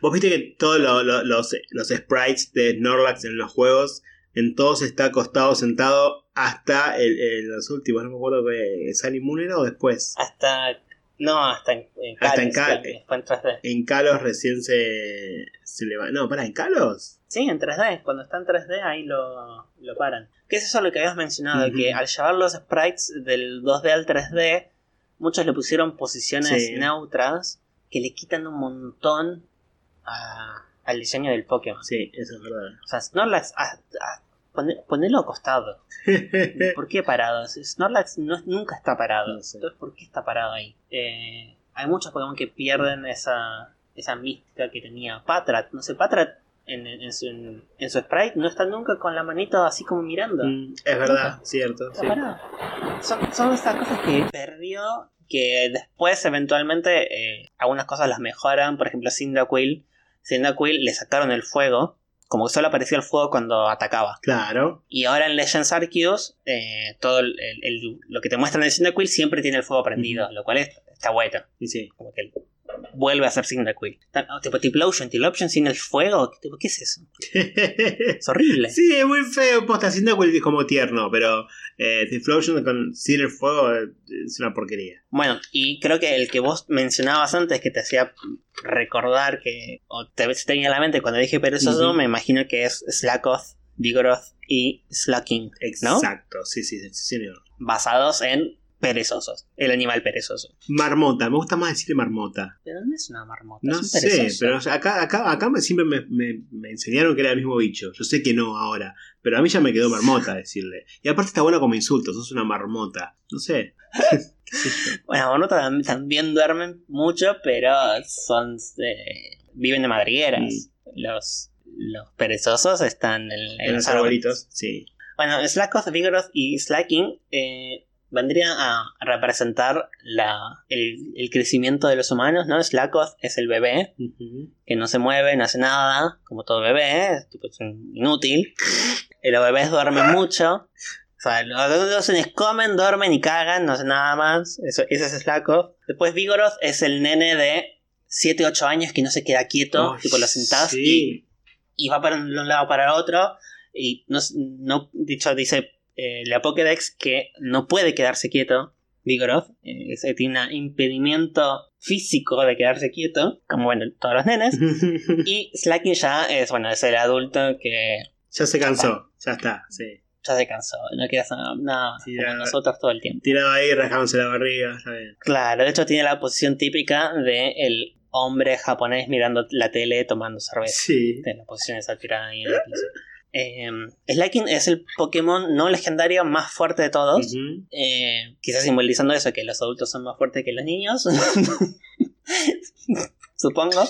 Vos viste que todos lo- lo- los, los sprites de Snorlax en los juegos, en todos está acostado, sentado, hasta el, el- los últimos, no me acuerdo que Sunny Moon era o después. Hasta. No, hasta en, en Hasta en Cal- en 3D. En Kalos recién se, se le va. No, para, en Kalos. Sí, en 3D. Cuando está en 3D ahí lo, lo paran. Que es eso lo que habías mencionado, que al llevar los sprites del 2D al 3D, muchos le pusieron posiciones Sí. neutras que le quitan un montón a- al diseño del Pokémon. Sí, eso es verdad. O sea, Snorlax, ah, ah, pone- ponelo acostado. ¿Por qué parado? Snorlax no, nunca está parado. No sé. Entonces, ¿por qué está parado ahí? Eh, hay muchos Pokémon que pierden esa, esa mística que tenía Patrat. No sé, Patrat en, en su, en, su sprite no está nunca con la manito así como mirando. Mm, es verdad, cierto. Sí. Son, son estas cosas que perdió que después eventualmente eh, algunas cosas las mejoran. Por ejemplo, Cyndaquil. Cyndaquil le sacaron el fuego. Como que solo aparecía el fuego cuando atacaba. Claro. Y ahora en Legends Arceus, eh, todo el, lo que te muestran en Cyndaquil siempre tiene el fuego prendido, lo cual está bueno. Sí, sí. Como que vuelve a ser Cyndaquil. Tipo Tiplosion, Tiplosion sin el fuego. ¿Qué es eso? es horrible. Sí, es muy feo. Posta Cyndaquil es como tierno, pero eh, Tiplosion con sin el fuego es una porquería. Bueno, y creo que el que vos mencionabas antes que te hacía recordar que. o te tenía en la mente cuando dije perezoso, me imagino que es Slackoth, Vigoroth y Slacking. ¿no? Exacto, sí, sí, sí, señor. Basados en perezosos. El animal perezoso. Marmota, me gusta más decirle marmota. Pero no es una marmota. No es sé, pero acá, acá, acá siempre me, me, enseñaron que era el mismo bicho. Yo sé que no ahora, pero a mí ya me quedó marmota decirle. Y aparte está bueno como insulto, sos una marmota. No sé. bueno, marmota también duermen mucho, pero son eh, viven de madrigueras. Mm. Los, los perezosos están en, los arbolitos. Sí. Bueno, Slackoth, Vigoroth y Slacking eh, vendría a representar la, el, crecimiento de los humanos, ¿no? Slackoth es el bebé, que no se mueve, no hace nada, como todo bebé, es, inútil. Los bebés duermen mucho. O sea, los adolescentes comen, duermen y cagan, no hacen nada más. Eso, ese es Slackoth. Después Vigoroth es el nene de 7, 8 años que no se queda quieto, tipo lo sentás y, y, va para un lado para el otro. Y no, no dicho, dice eh, la Pokédex que no puede quedarse quieto. Vigoroth eh, tiene un impedimento físico de quedarse quieto, como bueno, todos los nenes. y Slacky ya es, bueno, es el adulto que. Ya se cansó, ya está, sí. Ya se cansó, no queda nada como nosotros todo el tiempo. Tirado ahí, rasgándose la barriga, Claro, de hecho tiene la posición típica de el hombre japonés mirando la tele tomando cerveza. Sí. De la posición esa tirada ahí en el piso. Eh, Slaking es el Pokémon no legendario más fuerte de todos. Eh, quizás simbolizando eso, que los adultos son más fuertes que los niños. Supongo.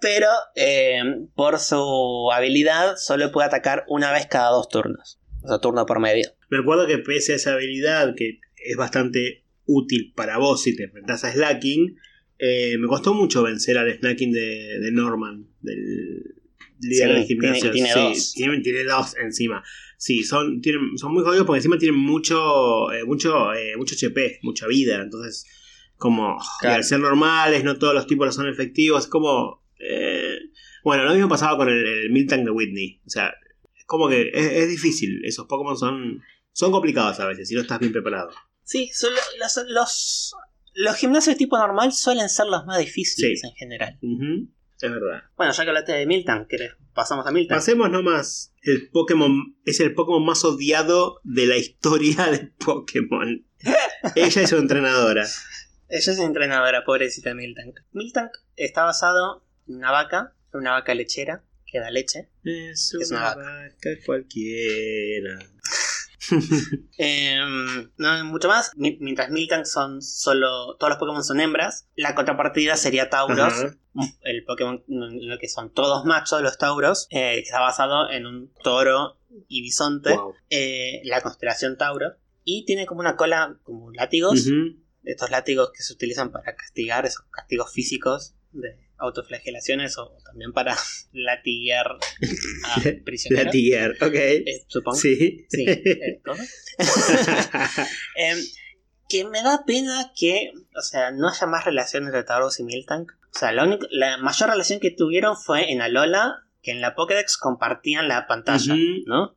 Pero eh, por su habilidad solo puede atacar una vez cada dos turnos. O sea, turno por medio. Me acuerdo que pese a esa habilidad, que es bastante útil para vos si te enfrentás a Slacking, eh, me costó mucho vencer al Slacking de, de Norman, del, líder gimnasio. Tiene, dos. Tiene, dos encima. Sí, son, tienen, son muy jodidos porque encima tienen mucho, eh, mucho, eh, mucho HP, mucha vida. Entonces, como al ser normales, no todos los tipos son efectivos. Es como. Eh, bueno, lo mismo pasaba con el, el Miltank de Whitney. O sea, es como que es, difícil. Esos Pokémon son, son complicados a veces si no estás bien preparado. Sí, son los, los, los, gimnasios de tipo normal suelen ser los más difíciles en general. Es verdad. Bueno, ya que hablaste de Milton, ¿querés? pasamos a Milton. Pasemos nomás. El Pokémon es el Pokémon más odiado de la historia de Pokémon. Ella es su entrenadora. Ella es entrenadora, pobrecita Miltank. Miltank está basado en una vaca, una vaca lechera que da leche. Es una, vaca cualquiera. Em, no mucho más. Mientras Miltank son solo. Todos los Pokémon son hembras. La contrapartida sería Tauros. El Pokémon, lo que son todos machos, los Tauros. Eh, que está basado en un toro y bisonte. Eh, la constelación Tauro. Y tiene como una cola, como látigos. Estos látigos que se utilizan para castigar, esos castigos físicos de autoflagelaciones o también para latiguear a prisioneros. latiguear, ok. Eh, supongo. Sí. sí. Eh, em, que me da pena que, o sea, no haya más relación entre Tauros y Miltank. O sea, la, única, la mayor relación que tuvieron fue en Alola, que en la Pokédex compartían la pantalla, ¿no?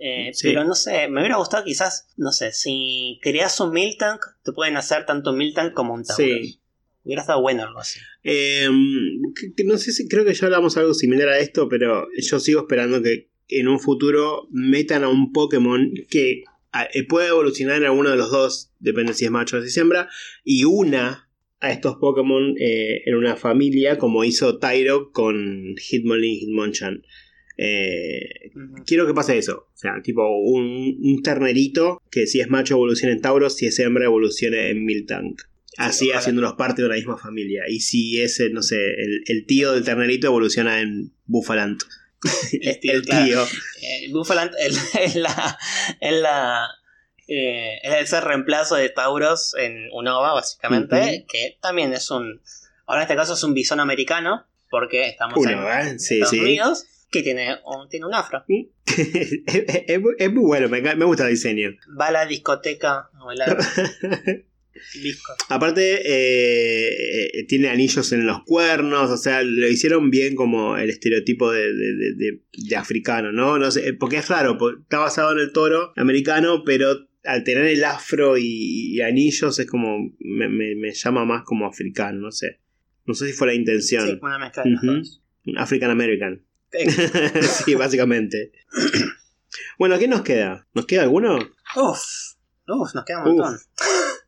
Eh, pero no sé, me hubiera gustado quizás, no sé, si querías un Miltank, te pueden hacer tanto Miltank como un Tauros. Sí. Hubiera estado bueno algo así. Em, no sé si creo que ya hablamos algo similar a esto, pero yo sigo esperando que en un futuro metan a un Pokémon que eh, pueda evolucionar en alguno de los dos, depende si es macho o si es hembra, y una a estos Pokémon eh, en una familia, como hizo Tyro con Hitmonlee y Hitmonchan. Eh, quiero que pase eso. O sea, tipo un, ternerito que si es macho evolucione en Tauros, si es hembra evolucione en Miltank. Así haciéndolos parte de una misma familia. Y si ese, no sé, el, tío del ternerito evoluciona en Buffalant. el tío. Eh, Buffalant es la. Es la eh, es ese reemplazo de Tauros en Unova, básicamente, que también es un. Ahora en este caso es un bisón americano, porque estamos en Estados Unidos, que tiene un, tiene un afro. es, muy bueno, me, me, gusta el diseño. Va a la discoteca a bailar. Aparte, eh, eh, tiene anillos en los cuernos, o sea, lo hicieron bien como el estereotipo de, de, africano, ¿no? no sé, porque es raro, está basado en el toro americano, pero al tener el afro y, anillos es como, me, me, llama más como africano, no sé. No sé si fue la intención. Sí, una mezcla de African American. sí, básicamente. bueno, ¿qué nos queda? ¿Nos queda alguno? Uf, uf nos queda un montón.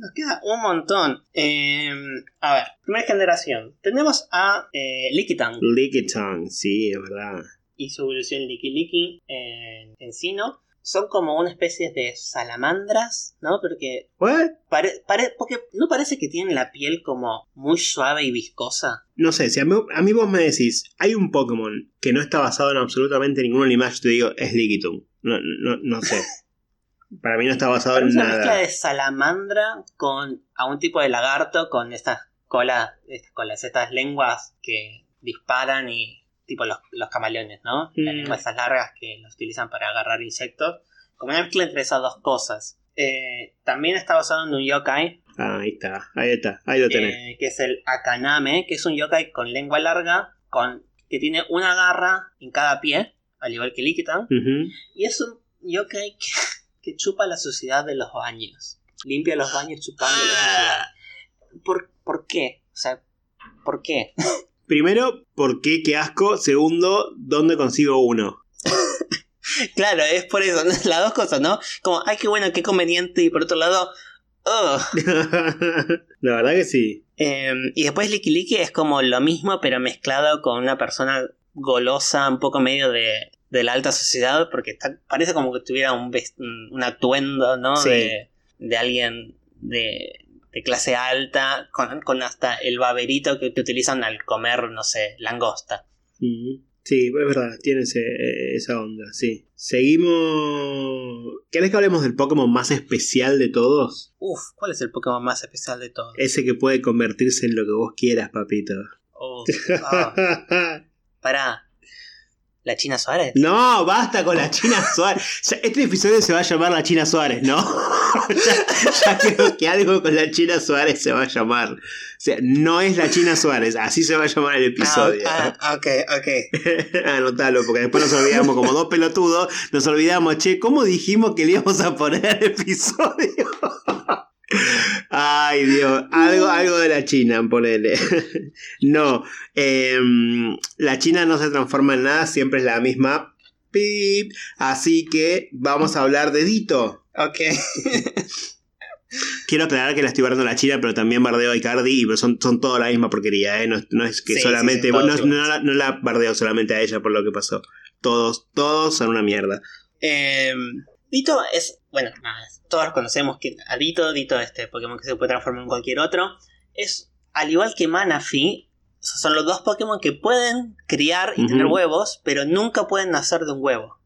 Nos queda un montón. Em, a ver, primera generación. Tenemos a eh, Lickitung. Lickitung, sí, es verdad. Y su evolución Licky Licky en Encino. Son como una especie de salamandras, ¿no? Porque. ¿What? porque no parece que tienen la piel como muy suave y viscosa. No sé, si a mí, vos me decís, hay un Pokémon que no está basado en absolutamente ningún animal, yo te digo, es Lickitung. No, no, no sé. Para mí no está basado en nada. Es una mezcla de salamandra con a un tipo de lagarto con estas colas, estas colas, estas lenguas que disparan y tipo los, camaleones, ¿no? Las mm. lenguas esas largas que los utilizan para agarrar insectos. Como una mezcla entre esas dos cosas. Eh, también está basado en un yokai. Ah, ahí está, ahí está, ahí lo tenés. Eh, que es el Akaname, que es un yokai con lengua larga, con que tiene una garra en cada pie, al igual que Likitan. Y es un yokai que que chupa la suciedad de los baños. Limpia los baños chupando la suciedad. ¿Por, ¿Por qué? O sea, ¿por qué? Primero, ¿por qué? ¿Qué asco? Segundo, ¿dónde consigo uno? claro, es por eso, las dos cosas, ¿no? Como, ay, qué bueno, qué conveniente, y por otro lado, La verdad que sí. Em, y después Licky Licky es como lo mismo, pero mezclado con una persona golosa, un poco medio de, de la alta sociedad, porque parece como que tuviera un, un atuendo, ¿no? De, de, alguien de, de clase alta, con, con, hasta el baberito que, utilizan al comer, no sé, langosta. Sí, es verdad, tiene esa onda, sí. Seguimos... ¿Querés que hablemos del Pokémon más especial de todos? Uf, ¿cuál es el Pokémon más especial de todos? Ese que puede convertirse en lo que vos quieras, papito. Ah. Pará, ¿La China Suárez? No, basta con la China Suárez. este episodio se va a llamar La China Suárez, ¿no? ya, creo que algo con la China Suárez se va a llamar. O sea, no es la China Suárez, así se va a llamar el episodio. Ah, ah ok, ok. Anotalo, porque después nos olvidamos, como dos pelotudos, nos olvidamos, che, ¿cómo dijimos que le íbamos a poner el episodio? Ay, Dios, algo, algo de la China, ponele. no, em, la China no se transforma en nada, siempre es la misma. Pip. Así que vamos a hablar de Dito. Ok. Quiero aclarar que la estoy bardeando a la China, pero también bardeo a Icardi y son, son toda la misma porquería, ¿eh? no, es que solamente. no, la, bardeo solamente a ella por lo que pasó. Todos, todos son una mierda. Eh, Dito es. Bueno, todos conocemos que a Dito, Dito, este Pokémon que se puede transformar en cualquier otro. Es al igual que Manaphy, son los dos Pokémon que pueden criar y tener huevos, pero nunca pueden nacer de un huevo.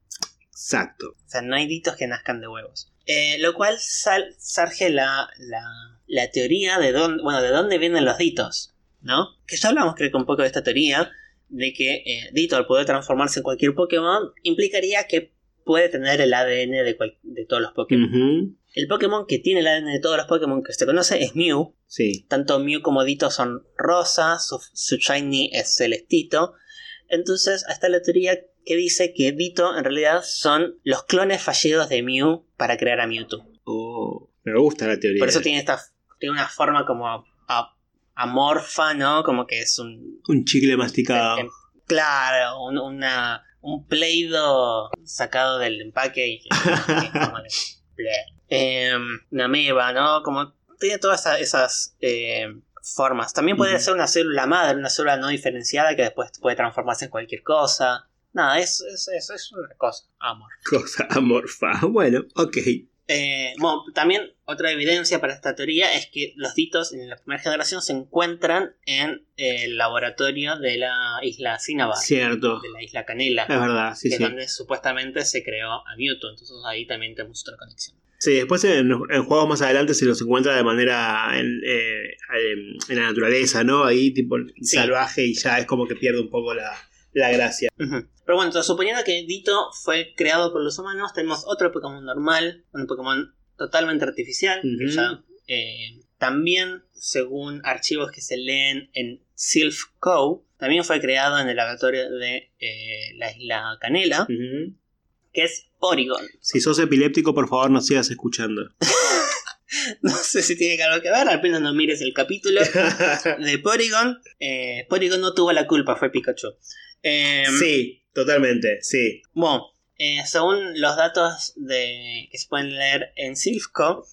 Exacto. O sea, no hay ditos que nazcan de huevos. Eh, lo cual surge la, la, teoría de dónde, bueno, de dónde vienen los ditos, ¿no? Que ya hablamos creo que un poco de esta teoría, de que eh, Dito al poder transformarse en cualquier Pokémon implicaría que puede tener el ADN de, de todos los Pokémon. El Pokémon que tiene el ADN de todos los Pokémon que se conoce es Mew. Sí. Tanto Mew como Dito son rosa, su, Shiny es celestito. Entonces, está la teoría que dice que Dito en realidad son los clones fallidos de Mew para crear a Mewtwo. Oh, me gusta la teoría. Por eso tiene esta tiene una forma como amorfa, ¿no? Como que es un un chicle masticado. claro, una un pleido sacado del empaque y, eh, una meba, ¿no? Como tiene todas esas, eh, formas. También puede ser una célula madre, una célula no diferenciada que después puede transformarse en cualquier cosa. Nada, es, es, es, una cosa, amor. Cosa amorfa. Bueno, ok. Eh, bueno, también otra evidencia para esta teoría es que los ditos en la primera generación se encuentran en el laboratorio de la isla Cinnabar. Cierto. De la isla Canela. Es verdad, sí, que sí. es donde supuestamente se creó a Mewtwo. Entonces ahí también tenemos otra conexión. Sí, después en, en juegos más adelante se los encuentra de manera en, eh, en- en la naturaleza, ¿no? Ahí tipo Sí. salvaje y ya es como que pierde un poco la, la gracia. Pero bueno, suponiendo que Dito fue creado por los humanos, tenemos otro Pokémon normal, un Pokémon totalmente artificial, que Ujú. ya eh, también, según archivos que se leen en Sylph Cove, también fue creado en el laboratorio de eh, la isla Canela, que es Porygon. Si sos epiléptico, por favor, no sigas escuchando. No sé si tiene algo que ver, apenas no mires el capítulo de Porygon. Eh, Porygon no tuvo la culpa, fue Pikachu. Eh, sí, totalmente, sí. Bueno, eh, según los datos de, que se pueden leer en Silphco,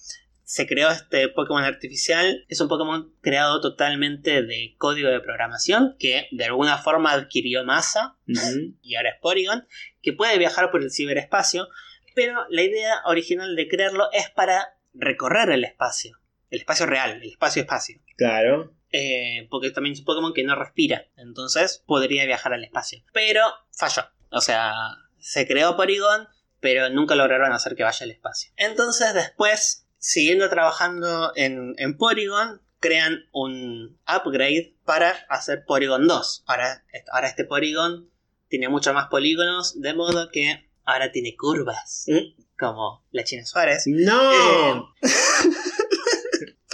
se creó este Pokémon artificial. Es un Pokémon creado totalmente de código de programación que de alguna forma adquirió masa y ahora es Porygon, que puede viajar por el ciberespacio. Pero la idea original de crearlo es para recorrer el espacio, el espacio real, el espacio-espacio. Claro. Eh, porque también es un Pokémon que no respira. Entonces podría viajar al espacio. Pero falló. O sea, se creó Porygon, pero nunca lograron hacer que vaya al espacio. Entonces después, siguiendo trabajando en, en Porygon, crean un upgrade para hacer Porygon 2. Ahora, ahora este Porygon tiene mucho más polígonos, de modo que ahora tiene curvas. Mm. Como la China Suárez. ¡No! Eh,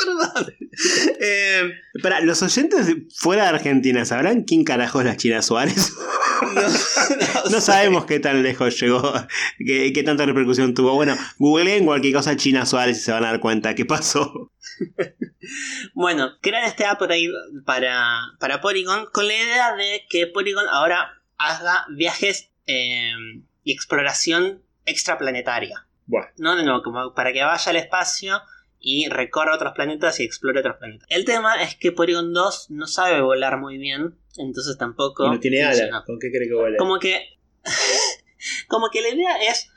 Eh, Para, los oyentes de- fuera de Argentina, ¿sabrán quién carajo es la China Suárez? no, No sabemos qué tan lejos llegó, qué, qué tanta repercusión tuvo. Bueno, googleen cualquier cosa China Suárez y se van a dar cuenta qué pasó. Bueno, crean este upgrade para, para Porygon con la idea de que Porygon ahora haga viajes eh, y exploración extraplanetaria. Bueno, ¿no? Nuevo, como para que vaya al espacio y recorra otros planetas y explore otros planetas. El tema es que Porygon 2 no sabe volar muy bien, entonces tampoco. y no tiene alas. ¿Con qué cree que vuela? Como que. como que la idea es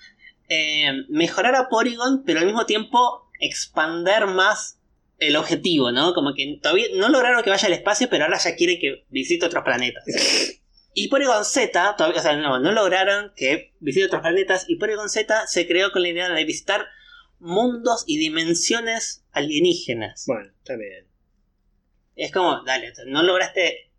eh, mejorar a Porygon, pero al mismo tiempo expander más el objetivo, ¿no? Como que todavía no lograron que vaya al espacio, pero ahora ya quiere que visite otros planetas. Y Porygon Z, todavía, o sea, no, no lograron que visite otros planetas, y Porygon Z se creó con la idea de visitar mundos y dimensiones alienígenas. Bueno, está bien. Es como, dale, no lograste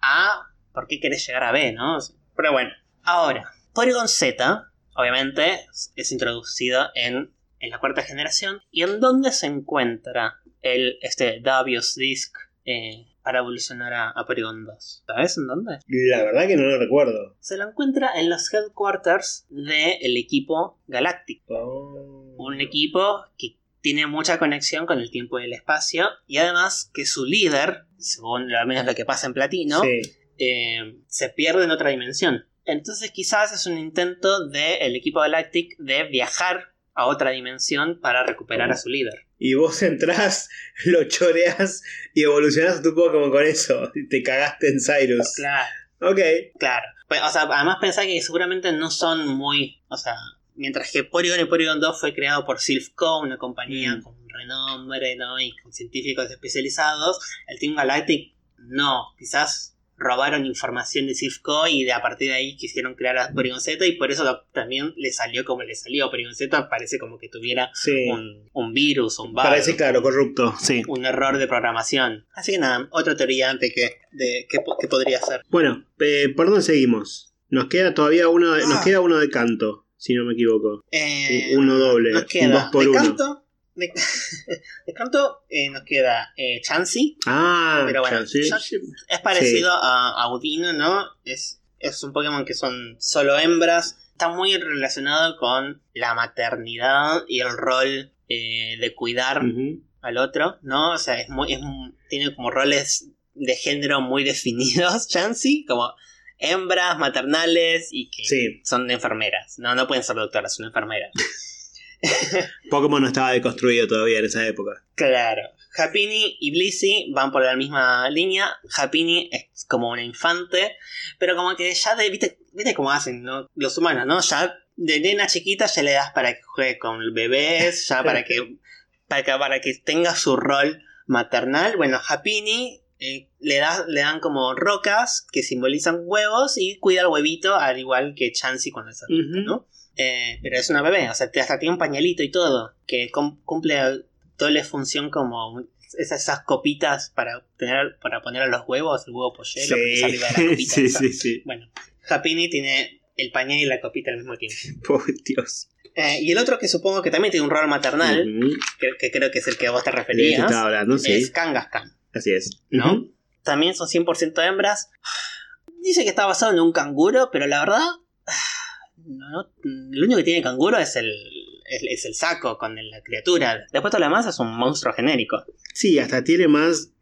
A, ¿por qué querés llegar a B, no? Pero bueno, ahora, Porygon Z, obviamente, es introducido en, en la cuarta generación. ¿Y en dónde se encuentra el, este Davios Disc eh, para evolucionar a, a Porygon 2? ¿Sabes en dónde? La verdad que no lo recuerdo. Se lo encuentra en los headquarters del equipo Galactic. Oh. Un equipo que tiene mucha conexión con el tiempo y el espacio. Y además que su líder, según al menos lo que pasa en Platino, Sí. eh, se pierde en otra dimensión. Entonces quizás es un intento del equipo Galactic de viajar a otra dimensión para recuperar a su líder. Y vos entrás, lo choreas y evolucionás tu Pokémon con eso. Te cagaste en Cyrus. Claro, Ok. claro. Pues, o sea, además pensá que seguramente no son muy... O sea, mientras que Porygon y Porygon 2 fue creado por Silphco, una compañía Mm. con renombre ¿no? y con científicos especializados, el Team Galactic no. Quizás robaron información de Silphco y de a partir de ahí quisieron crear a Porygon Z y por eso también le salió como le salió. Porygon Z parece como que tuviera Sí. un, un virus, un bug, Parece claro, corrupto. Sí. un error de programación. Así que nada, otra teoría de que, de que, po- que podría ser. Bueno, eh, ¿por dónde seguimos? Nos queda todavía uno de, nos Ah. queda uno de canto, si no me equivoco. Eh, Uno doble, Nos un queda dos por de uno. canto. De, de canto eh, nos queda eh, Chansey. Ah, Pero bueno, ya- Es parecido a a Audino, ¿no? Es, es un Pokémon que son solo hembras. Está muy relacionado con la maternidad y el rol eh, de cuidar al otro, ¿no? O sea, es muy, es tiene como roles de género muy definidos, Chansey, como hembras maternales y que Sí. son enfermeras. No, no pueden ser doctoras, son enfermeras. Pokémon no estaba deconstruido todavía en esa época. Claro. Happiny y Blissey van por la misma línea. Happiny es como una infante, pero como que ya de, viste, viste cómo hacen ¿no? los humanos, ¿no? Ya de nena chiquita ya le das para que juegue con bebés, ya para que, para que, para que tenga su rol maternal. Bueno, Hapini eh, le, da, le dan como rocas que simbolizan huevos y cuida al huevito al igual que Chansey cuando es adulta. ¿no? Eh, pero es una bebé, o sea, te- hasta tiene un pañalito y todo, que cum- cumple doble función como esas, esas copitas para tener para poner a los huevos, el huevo pollero que sale de la Sí, copita sí, sí, sí. Bueno, Hapini tiene el pañal y la copita al mismo tiempo. Por Dios. Eh, y el otro que supongo que también tiene un rol maternal, que, que creo que es el que vos te este referías, estaba hablando, sí. es Kangaskhan, Así es. ¿no? También son 100% hembras. Dice que está basado en un canguro, pero la verdad, no, no- lo único que tiene canguro es el, es, es el saco con la criatura. Después todo lo demás es un monstruo genérico. Sí, hasta tiene más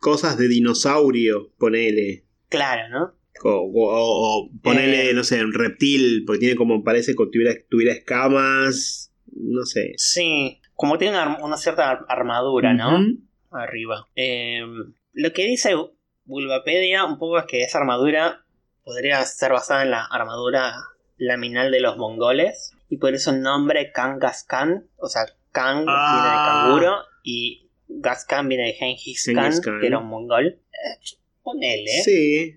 cosas de dinosaurio, ponele. Claro, ¿no? O, o- ponele, Eh. no sé, un reptil, porque tiene como, parece que tuviera, tuviera escamas. No sé. Sí, como tiene una, cierta ar- armadura, ¿no? Arriba. Eh, lo que dice Bulbapedia un poco es que esa armadura podría ser basada en la armadura laminal de los mongoles y por eso el nombre Kangaskhan, o sea, Kang Ah. viene de canguro y Gaskan viene de Genghis Khan, Khan. que era un mongol. Eh, ponele. Sí.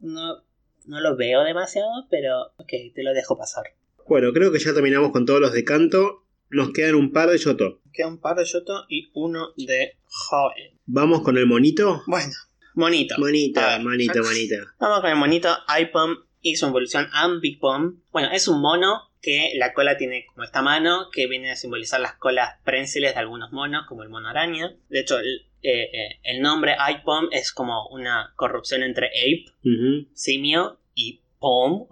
No, no lo veo demasiado, pero ok, te lo dejo pasar. Bueno, creo que ya terminamos con todos los de canto. Nos quedan un par de Yoto. Queda un par de Yoto y uno de Joe. Vamos con el monito. Bueno, monito. A Manita, ver. manita. Vamos con el monito iPom y su evolución Ambipom. Bueno, es un mono que la cola tiene como esta mano que viene a simbolizar las colas prensiles de algunos monos, como el mono araña. De hecho, el, eh, eh, el nombre iPom es como una corrupción entre ape, simio, y pom,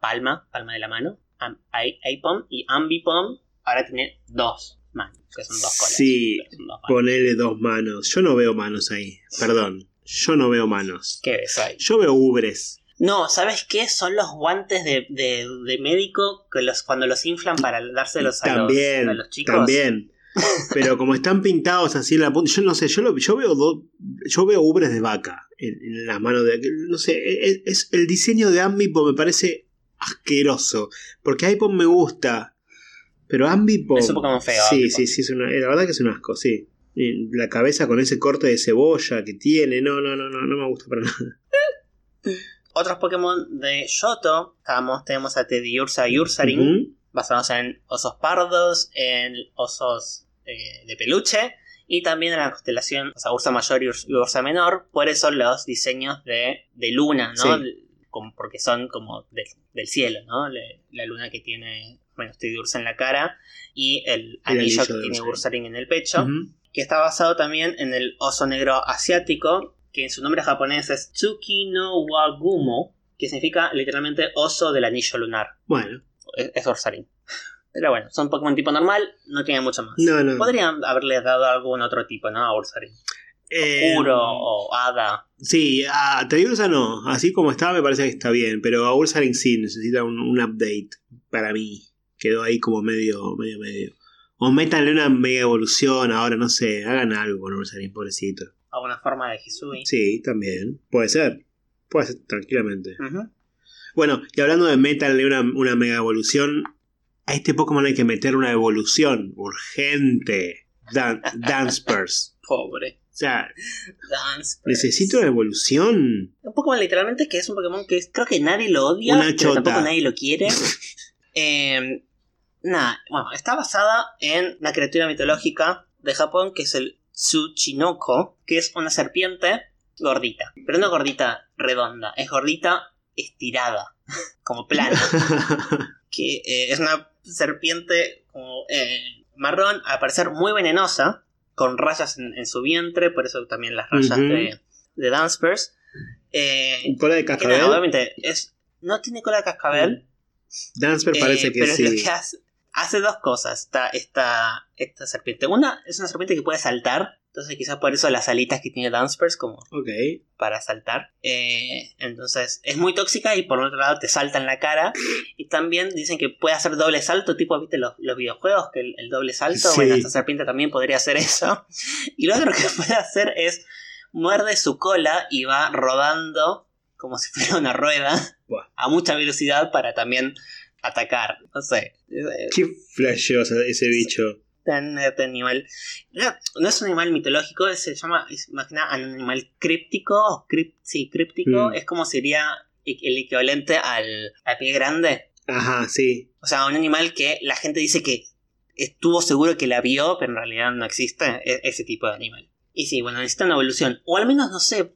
palma, palma de la mano. Am- i- iPom y Ambipom ahora tiene dos manos, que son dos colas. Sí. dos. Ponele dos manos. Yo no veo manos ahí. Perdón. Yo no veo manos. ¿Qué ves ahí? Yo veo ubres. No, ¿sabes qué? Son los guantes de, de- de médico que los, cuando los inflan para dárselos a, También, los, a los chicos. también. Pero como están pintados así en la punta, yo no sé, yo, lo- yo veo do- yo veo ubres de vaca en, en las manos de no sé, es, es- el diseño de Ambipo me parece asqueroso, porque Ipon me gusta, pero Ambipo Es un Pokémon feo, Sí, sí, sí, es una, la verdad que es un asco, sí. La cabeza con ese corte de cebolla que tiene, no, no, no, no, no me gusta para nada. Otros Pokémon de estamos, tenemos a Teddiursa y Ursaring, basados en osos pardos, en osos eh, de peluche, y también en la constelación, o sea, Ursa Mayor y Urs- y Ursa Menor, por eso los diseños de, de luna, ¿no? Sí. Como- porque son como de- del cielo, ¿no? Le- la luna que tiene, bueno, Teddiursa en la cara, y el anillo, anillo que de tiene Ursaring. En el pecho. Que está basado también en el oso negro asiático, que en su nombre japonés es Tsuki no Wagumo, que significa literalmente oso del anillo lunar. Bueno, Es, es Ursaring. Pero bueno, son Pokémon tipo normal, no tienen mucho más. no, no. Podrían haberle dado algún otro tipo, ¿no? A Ursaring. Eh, Puro o Hada. Sí, a Teddiursa no. Así como estaba me parece que está bien. Pero a Ursaring sí necesita un, un update para mí. Quedó ahí como medio, medio, medio. O métanle una mega evolución ahora, no sé. Hagan algo con Ursaring, pobrecito. Alguna forma de Hisui. Sí, también. Puede ser. Puede ser tranquilamente. Ujú. Bueno, y hablando de métanle una, una mega evolución. A este Pokémon hay que meter una evolución urgente. Dan Danspers. Pobre. O sea, Dance. necesito una evolución. Un Pokémon literalmente que es un Pokémon que es- creo que nadie lo odia, Una pero tampoco nadie lo quiere. Eh, nada, bueno, está basada en una criatura mitológica de Japón que es el Tsuchinoko, que es una serpiente gordita. Pero no gordita redonda, es gordita estirada, como plana. que eh, es una serpiente como eh, marrón, al parecer muy venenosa, con rayas en, en su vientre, por eso también las rayas de, de. Eh, Cola de cascabel. nada, obviamente es, no tiene cola de cascabel, Dansper eh, parece que pero sí. lo que hace, hace dos cosas esta, esta, esta serpiente. Una es una serpiente que puede saltar, entonces quizás por eso las alitas que tiene Danspers como para saltar. Eh, entonces es muy tóxica y por otro lado te salta en la cara. Y también dicen que puede hacer doble salto, tipo, ¿viste los, los videojuegos? Que el, el doble salto, Sí. bueno, esta serpiente también podría hacer eso. Y lo otro que puede hacer es muerde su cola y va rodando como si fuera una rueda Buah. a mucha velocidad para también atacar. No sé. Qué flashoso ese bicho. Este animal. No, es un animal mitológico, se llama, nada un animal críptico. sí, críptico. Mm. Es como sería el equivalente al, al pie grande. Ajá, sí. O sea, un animal que la gente dice que estuvo seguro que la vio, pero en realidad no existe e, ese tipo de animal. Y sí, bueno, necesita una evolución. O al menos, no sé,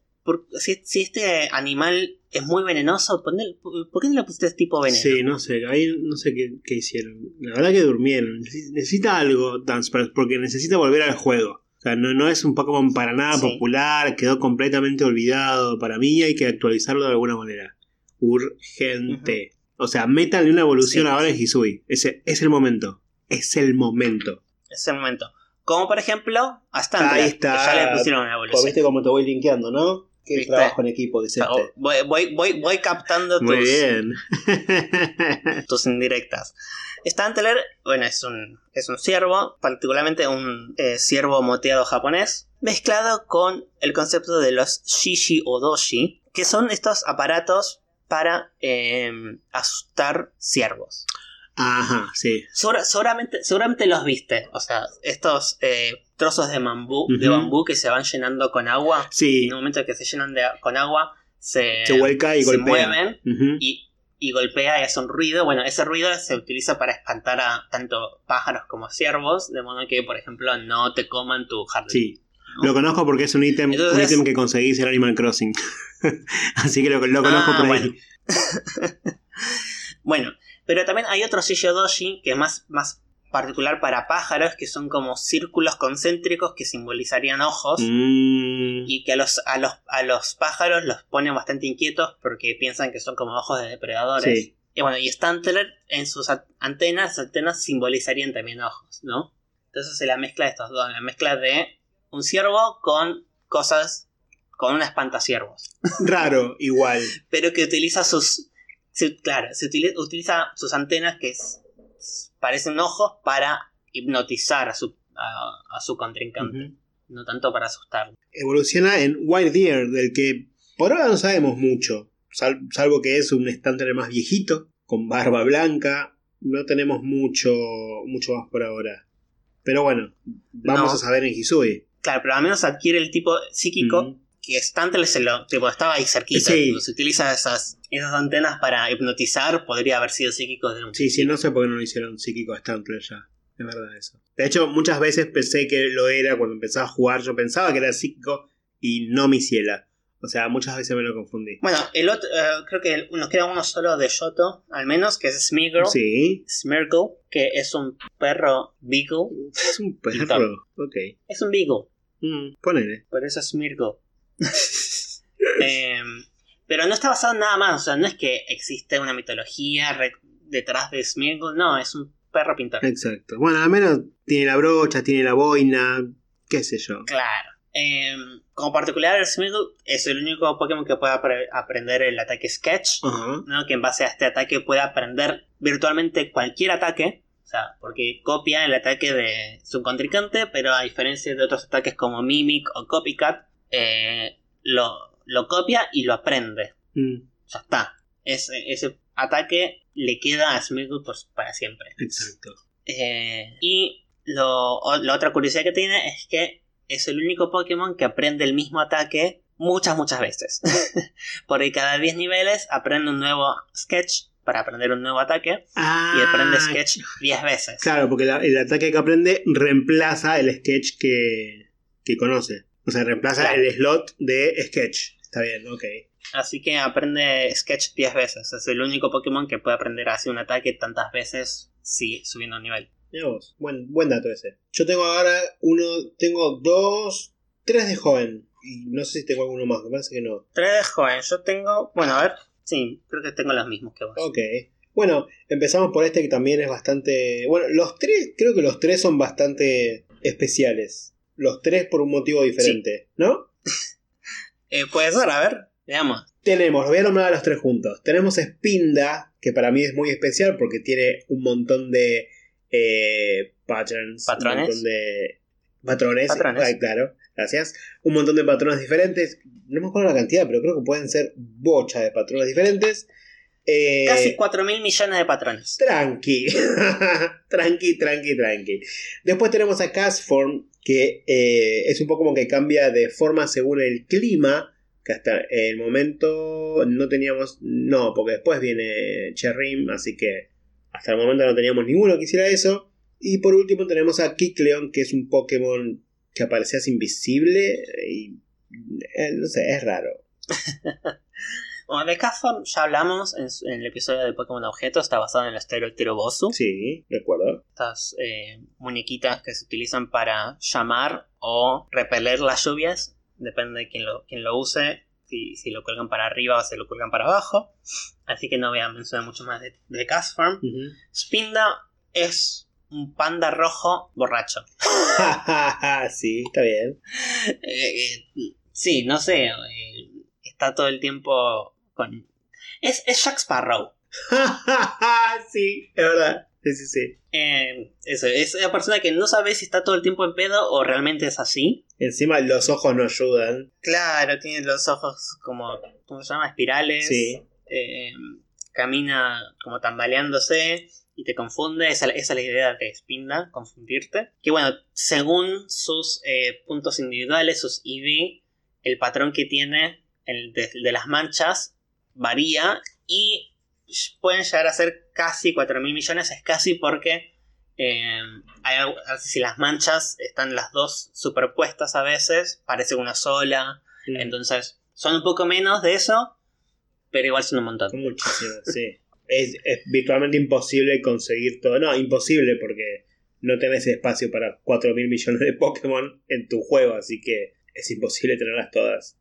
si, si, este animal es muy venenoso, ¿por qué no le pusiste este tipo veneno? Sí, no sé, ahí no sé qué, hicieron. La verdad que durmieron. Necesita algo, Dance porque necesita volver al juego. O sea, no, no es un Pokémon para nada popular, quedó completamente olvidado. Para mí hay que actualizarlo de alguna manera. Urgente. O sea, métanle una evolución ahora en Hisui. Ese es el momento. Es el momento. Es el momento. Como por ejemplo, hasta Ahí está. Que ya le pusieron una evolución. Viste cómo te voy linkeando, ¿no? Qué trabajo en equipo dice este. Voy, voy, voy, voy captando Muy tus, bien. tus indirectas. Stantler, bueno, es un, es un ciervo, particularmente un eh, ciervo moteado japonés, mezclado con el concepto de los shishi o doshi, que son estos aparatos para eh, asustar ciervos. Ajá, sí. seguramente, seguramente los viste. O sea, estos eh, trozos de bambú, de bambú que se van llenando con agua. Sí. En el momento que se llenan de, con agua, se, se vuelca y se golpea. mueven y, y, golpea y hace un ruido. Bueno, ese ruido se utiliza para espantar a tanto pájaros como ciervos, de modo que, por ejemplo, no te coman tu jardín. Sí. Lo conozco porque es un ítem un ítem que conseguís en Animal Crossing. Así que lo, lo conozco ah, por ahí. bueno, pero también hay otro Doshi que es más, más particular para pájaros, que son como círculos concéntricos que simbolizarían ojos. Mm. Y que a los, a, los, a los pájaros los ponen bastante inquietos porque piensan que son como ojos de depredadores. Y bueno, y Stantler en sus antenas, antenas simbolizarían también ojos, ¿no? Entonces es la mezcla de estos dos, la mezcla de un ciervo con cosas, con una espantaciervos. Raro, igual. Pero que utiliza sus, claro, se utiliza, sus antenas que parecen ojos para hipnotizar a su, a, su contrincante, no tanto para asustarlo. Evoluciona en Wild Deer, del que por ahora no sabemos mucho, salvo que es un estándar más viejito, con barba blanca, no tenemos mucho, mucho más por ahora. Pero bueno, vamos a saber en Hisui. Claro, pero al menos adquiere el tipo psíquico que Stantle se lo, tipo, estaba ahí cerquita. Se utiliza esas, esas antenas para hipnotizar, podría haber sido psíquico de un Sí, sí, no sé por qué no lo hicieron psíquico a Stantler ya. Es verdad eso. De hecho, muchas veces pensé que lo era cuando empezaba a jugar. Yo pensaba que era psíquico y no mi ciela. O sea, muchas veces me lo confundí. Bueno, el otro, eh, creo que nos queda uno solo de Shoto, al menos, que es Smeagol. Sí. Smeagol, que es un perro beagle. Es un perro, ok. Es un beagle. Mm, ponele. Por eso es Smeagol. Em, pero no está basado en nada más, o sea, no es que existe una mitología detrás de Smeagol, no, es un perro pintor. Exacto. Bueno, al menos tiene la brocha, tiene la boina, qué sé yo. Claro. Em, como particular, Smeagol es el único Pokémon que puede aprender el ataque Sketch, ¿no? que en base a este ataque puede aprender virtualmente cualquier ataque. O sea, porque copia el ataque de su contrincante, pero a diferencia de otros ataques como Mimic o Copycat, eh, lo, lo, copia y lo aprende. Mm. Ya está. Ese, ese, ataque le queda a Smeagol para siempre. Exacto. Eh, y lo, la otra curiosidad que tiene es que es el único Pokémon que aprende el mismo ataque muchas, muchas veces. Porque cada 10 niveles aprende un nuevo sketch para aprender un nuevo ataque y aprende ah, sketch 10 veces. Claro, porque el ataque que aprende reemplaza el sketch que, que conoce. O sea, reemplaza el slot de Sketch. Está bien, ok. Así que aprende Sketch 10 veces. Es el único Pokémon que puede aprender a hacer un ataque tantas veces, sí, subiendo un nivel. Mira vos, buen, buen dato ese. Yo tengo ahora uno, tengo dos, tres de joven. Y no sé si tengo alguno más, me parece que no. Tres de joven, yo tengo, bueno, a ver, sí, creo que tengo los mismos que vos. Ok. Bueno, empezamos por este que también es bastante... Bueno, los tres, creo que los tres son bastante especiales los tres por un motivo diferente, ¿no? eh, puede ser, a ver, veamos. Tenemos, los voy a nombrar a los tres juntos. Tenemos Spinda, que para mí es muy especial porque tiene un montón de eh, patterns. ¿Patrones? Un montón de patrones. claro, gracias. Un montón de patrones diferentes. No me acuerdo la cantidad, pero creo que pueden ser bocha de patrones diferentes. Eh, Casi 4 mil millones de patrones. Tranqui. tranqui, tranqui, tranqui. Después tenemos a Castform, que eh, es un poco como que cambia de forma según el clima. Que hasta el momento no teníamos. No, porque después viene Cherrim, así que hasta el momento no teníamos ninguno que hiciera eso. Y por último tenemos a Kikleon, que es un Pokémon que aparecía invisible. Y. eh, no sé, es raro. Bueno, de Castform ya hablamos en, su- en el episodio de Pokémon Objeto, está basado en el estilo Tirobosu. Sí, recuerdo. Estas eh, muñequitas que se utilizan para llamar o repeler las lluvias, depende de quién lo, quién lo use, si, si lo cuelgan para arriba o si lo cuelgan para abajo. Así que no voy a mencionar mucho más de, de Castform. Ujú. Spinda es un panda rojo borracho. sí, está bien. Eh, eh, sí, no sé, eh, está todo el tiempo con... Es, es Jack Sparrow. sí, es verdad. Sí, sí, sí. Eh, eso, es una persona que no sabe si está todo el tiempo en pedo o realmente es así. Encima los ojos no ayudan. Claro, tiene los ojos como, ¿cómo se llama? Espirales. Sí. Eh, camina como tambaleándose y te confunde. Esa, esa es la idea de Spinda, confundirte. Que bueno, según sus eh, puntos individuales, sus EV, el patrón que tiene el de, de las manchas varía y pueden llegar a ser casi 4 mil millones. Es casi porque eh, hay algo- si las manchas están las dos superpuestas a veces, parece una sola. Entonces, son un poco menos de eso, pero igual son un montón. Son muchísimos, sí. Es, es virtualmente imposible conseguir todo. No, imposible porque no tenés espacio para 4 mil millones de Pokémon en tu juego, así que es imposible tenerlas todas.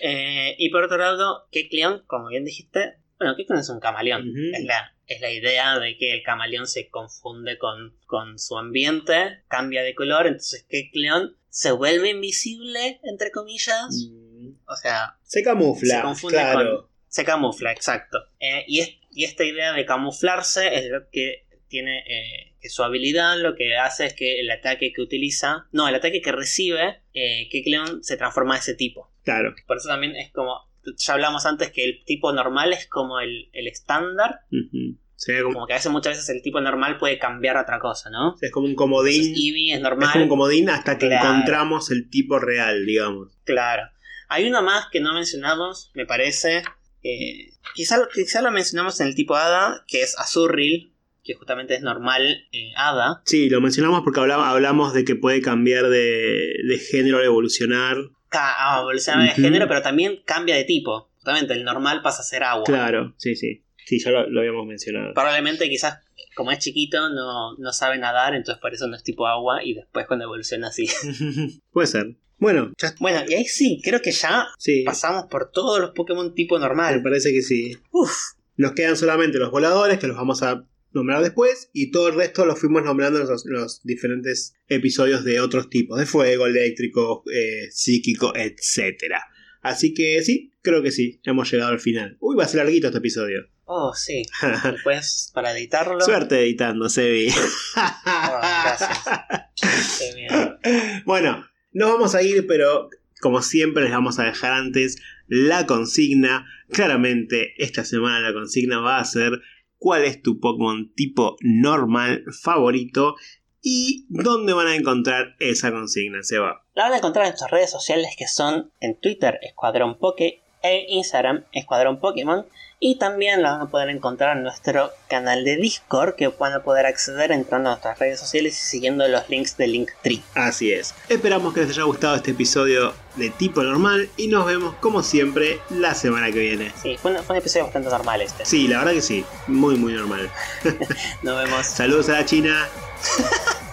Eh, y por otro lado, Kecleon, como bien dijiste, bueno, Kecleon es un camaleón. Es, la, es la idea de que el camaleón se confunde con, con su ambiente, cambia de color, entonces Kecleon se vuelve invisible, entre comillas. Mm. O sea, Se camufla, Se confunde claro. se camufla, exacto. Eh, y, es- y esta idea de camuflarse es lo que tiene eh, que su habilidad lo que hace es que el ataque que utiliza, no, el ataque que recibe, eh, Kecleon se transforma a ese tipo. Claro. Por eso también es como, ya hablamos antes que el tipo normal es como el el estándar. Sería como, como que a veces muchas veces el tipo normal puede cambiar a otra cosa, ¿no? es como un Entonces, comodín. Eevee es Es normal. como un comodín hasta que Claro. encontramos el tipo real, digamos. Claro. Hay una más que no mencionamos, me parece. eh, quizá, quizá lo mencionamos en el tipo Hada, que es Azurril, que justamente es normal eh, Hada. Sí, lo mencionamos porque hablamos, hablamos de que puede cambiar de, de género, evolucionar. Ah, evoluciona de Ujú. género, pero también cambia de tipo. Justamente el normal pasa a ser agua. Claro, sí, sí. Sí, ya lo, lo habíamos mencionado. Probablemente quizás, como es chiquito, no, no sabe nadar, entonces por eso no es tipo agua, y después cuando evoluciona así. Puede ser. Bueno, ya bueno, y ahí sí, creo que ya sí. pasamos por todos los Pokémon tipo Me normal. parece que sí. Uf, Nos quedan solamente los voladores, que los vamos a nombrar después, y todo el resto los fuimos nombrando en los, los diferentes episodios de otros tipos, de fuego, eléctrico, eh, psíquico, etcétera. Así que sí, creo que sí, hemos llegado al final. Uy, va a ser larguito este episodio. oh, sí. Después, para editarlo. Suerte editando, Sebi. Ah, gracias. Bueno, nos vamos a ir, pero como siempre les vamos a dejar antes la consigna. Claramente, esta semana la consigna va a ser cuál es tu Pokémon tipo normal favorito y dónde van a encontrar esa consigna, Seba. La van a encontrar en nuestras redes sociales que son en Twitter Escuadrón Poke e Instagram Escuadrón Pokémon y también la van a poder encontrar en nuestro canal de Discord que van a poder acceder entrando a nuestras redes sociales y siguiendo los links de Linktree. Así es. Esperamos que les haya gustado este episodio de tipo normal y nos vemos como siempre la semana que viene. Sí, fue un, fue un episodio bastante normal este. Sí, la verdad que sí, muy muy normal. Nos vemos. Saludos a la China.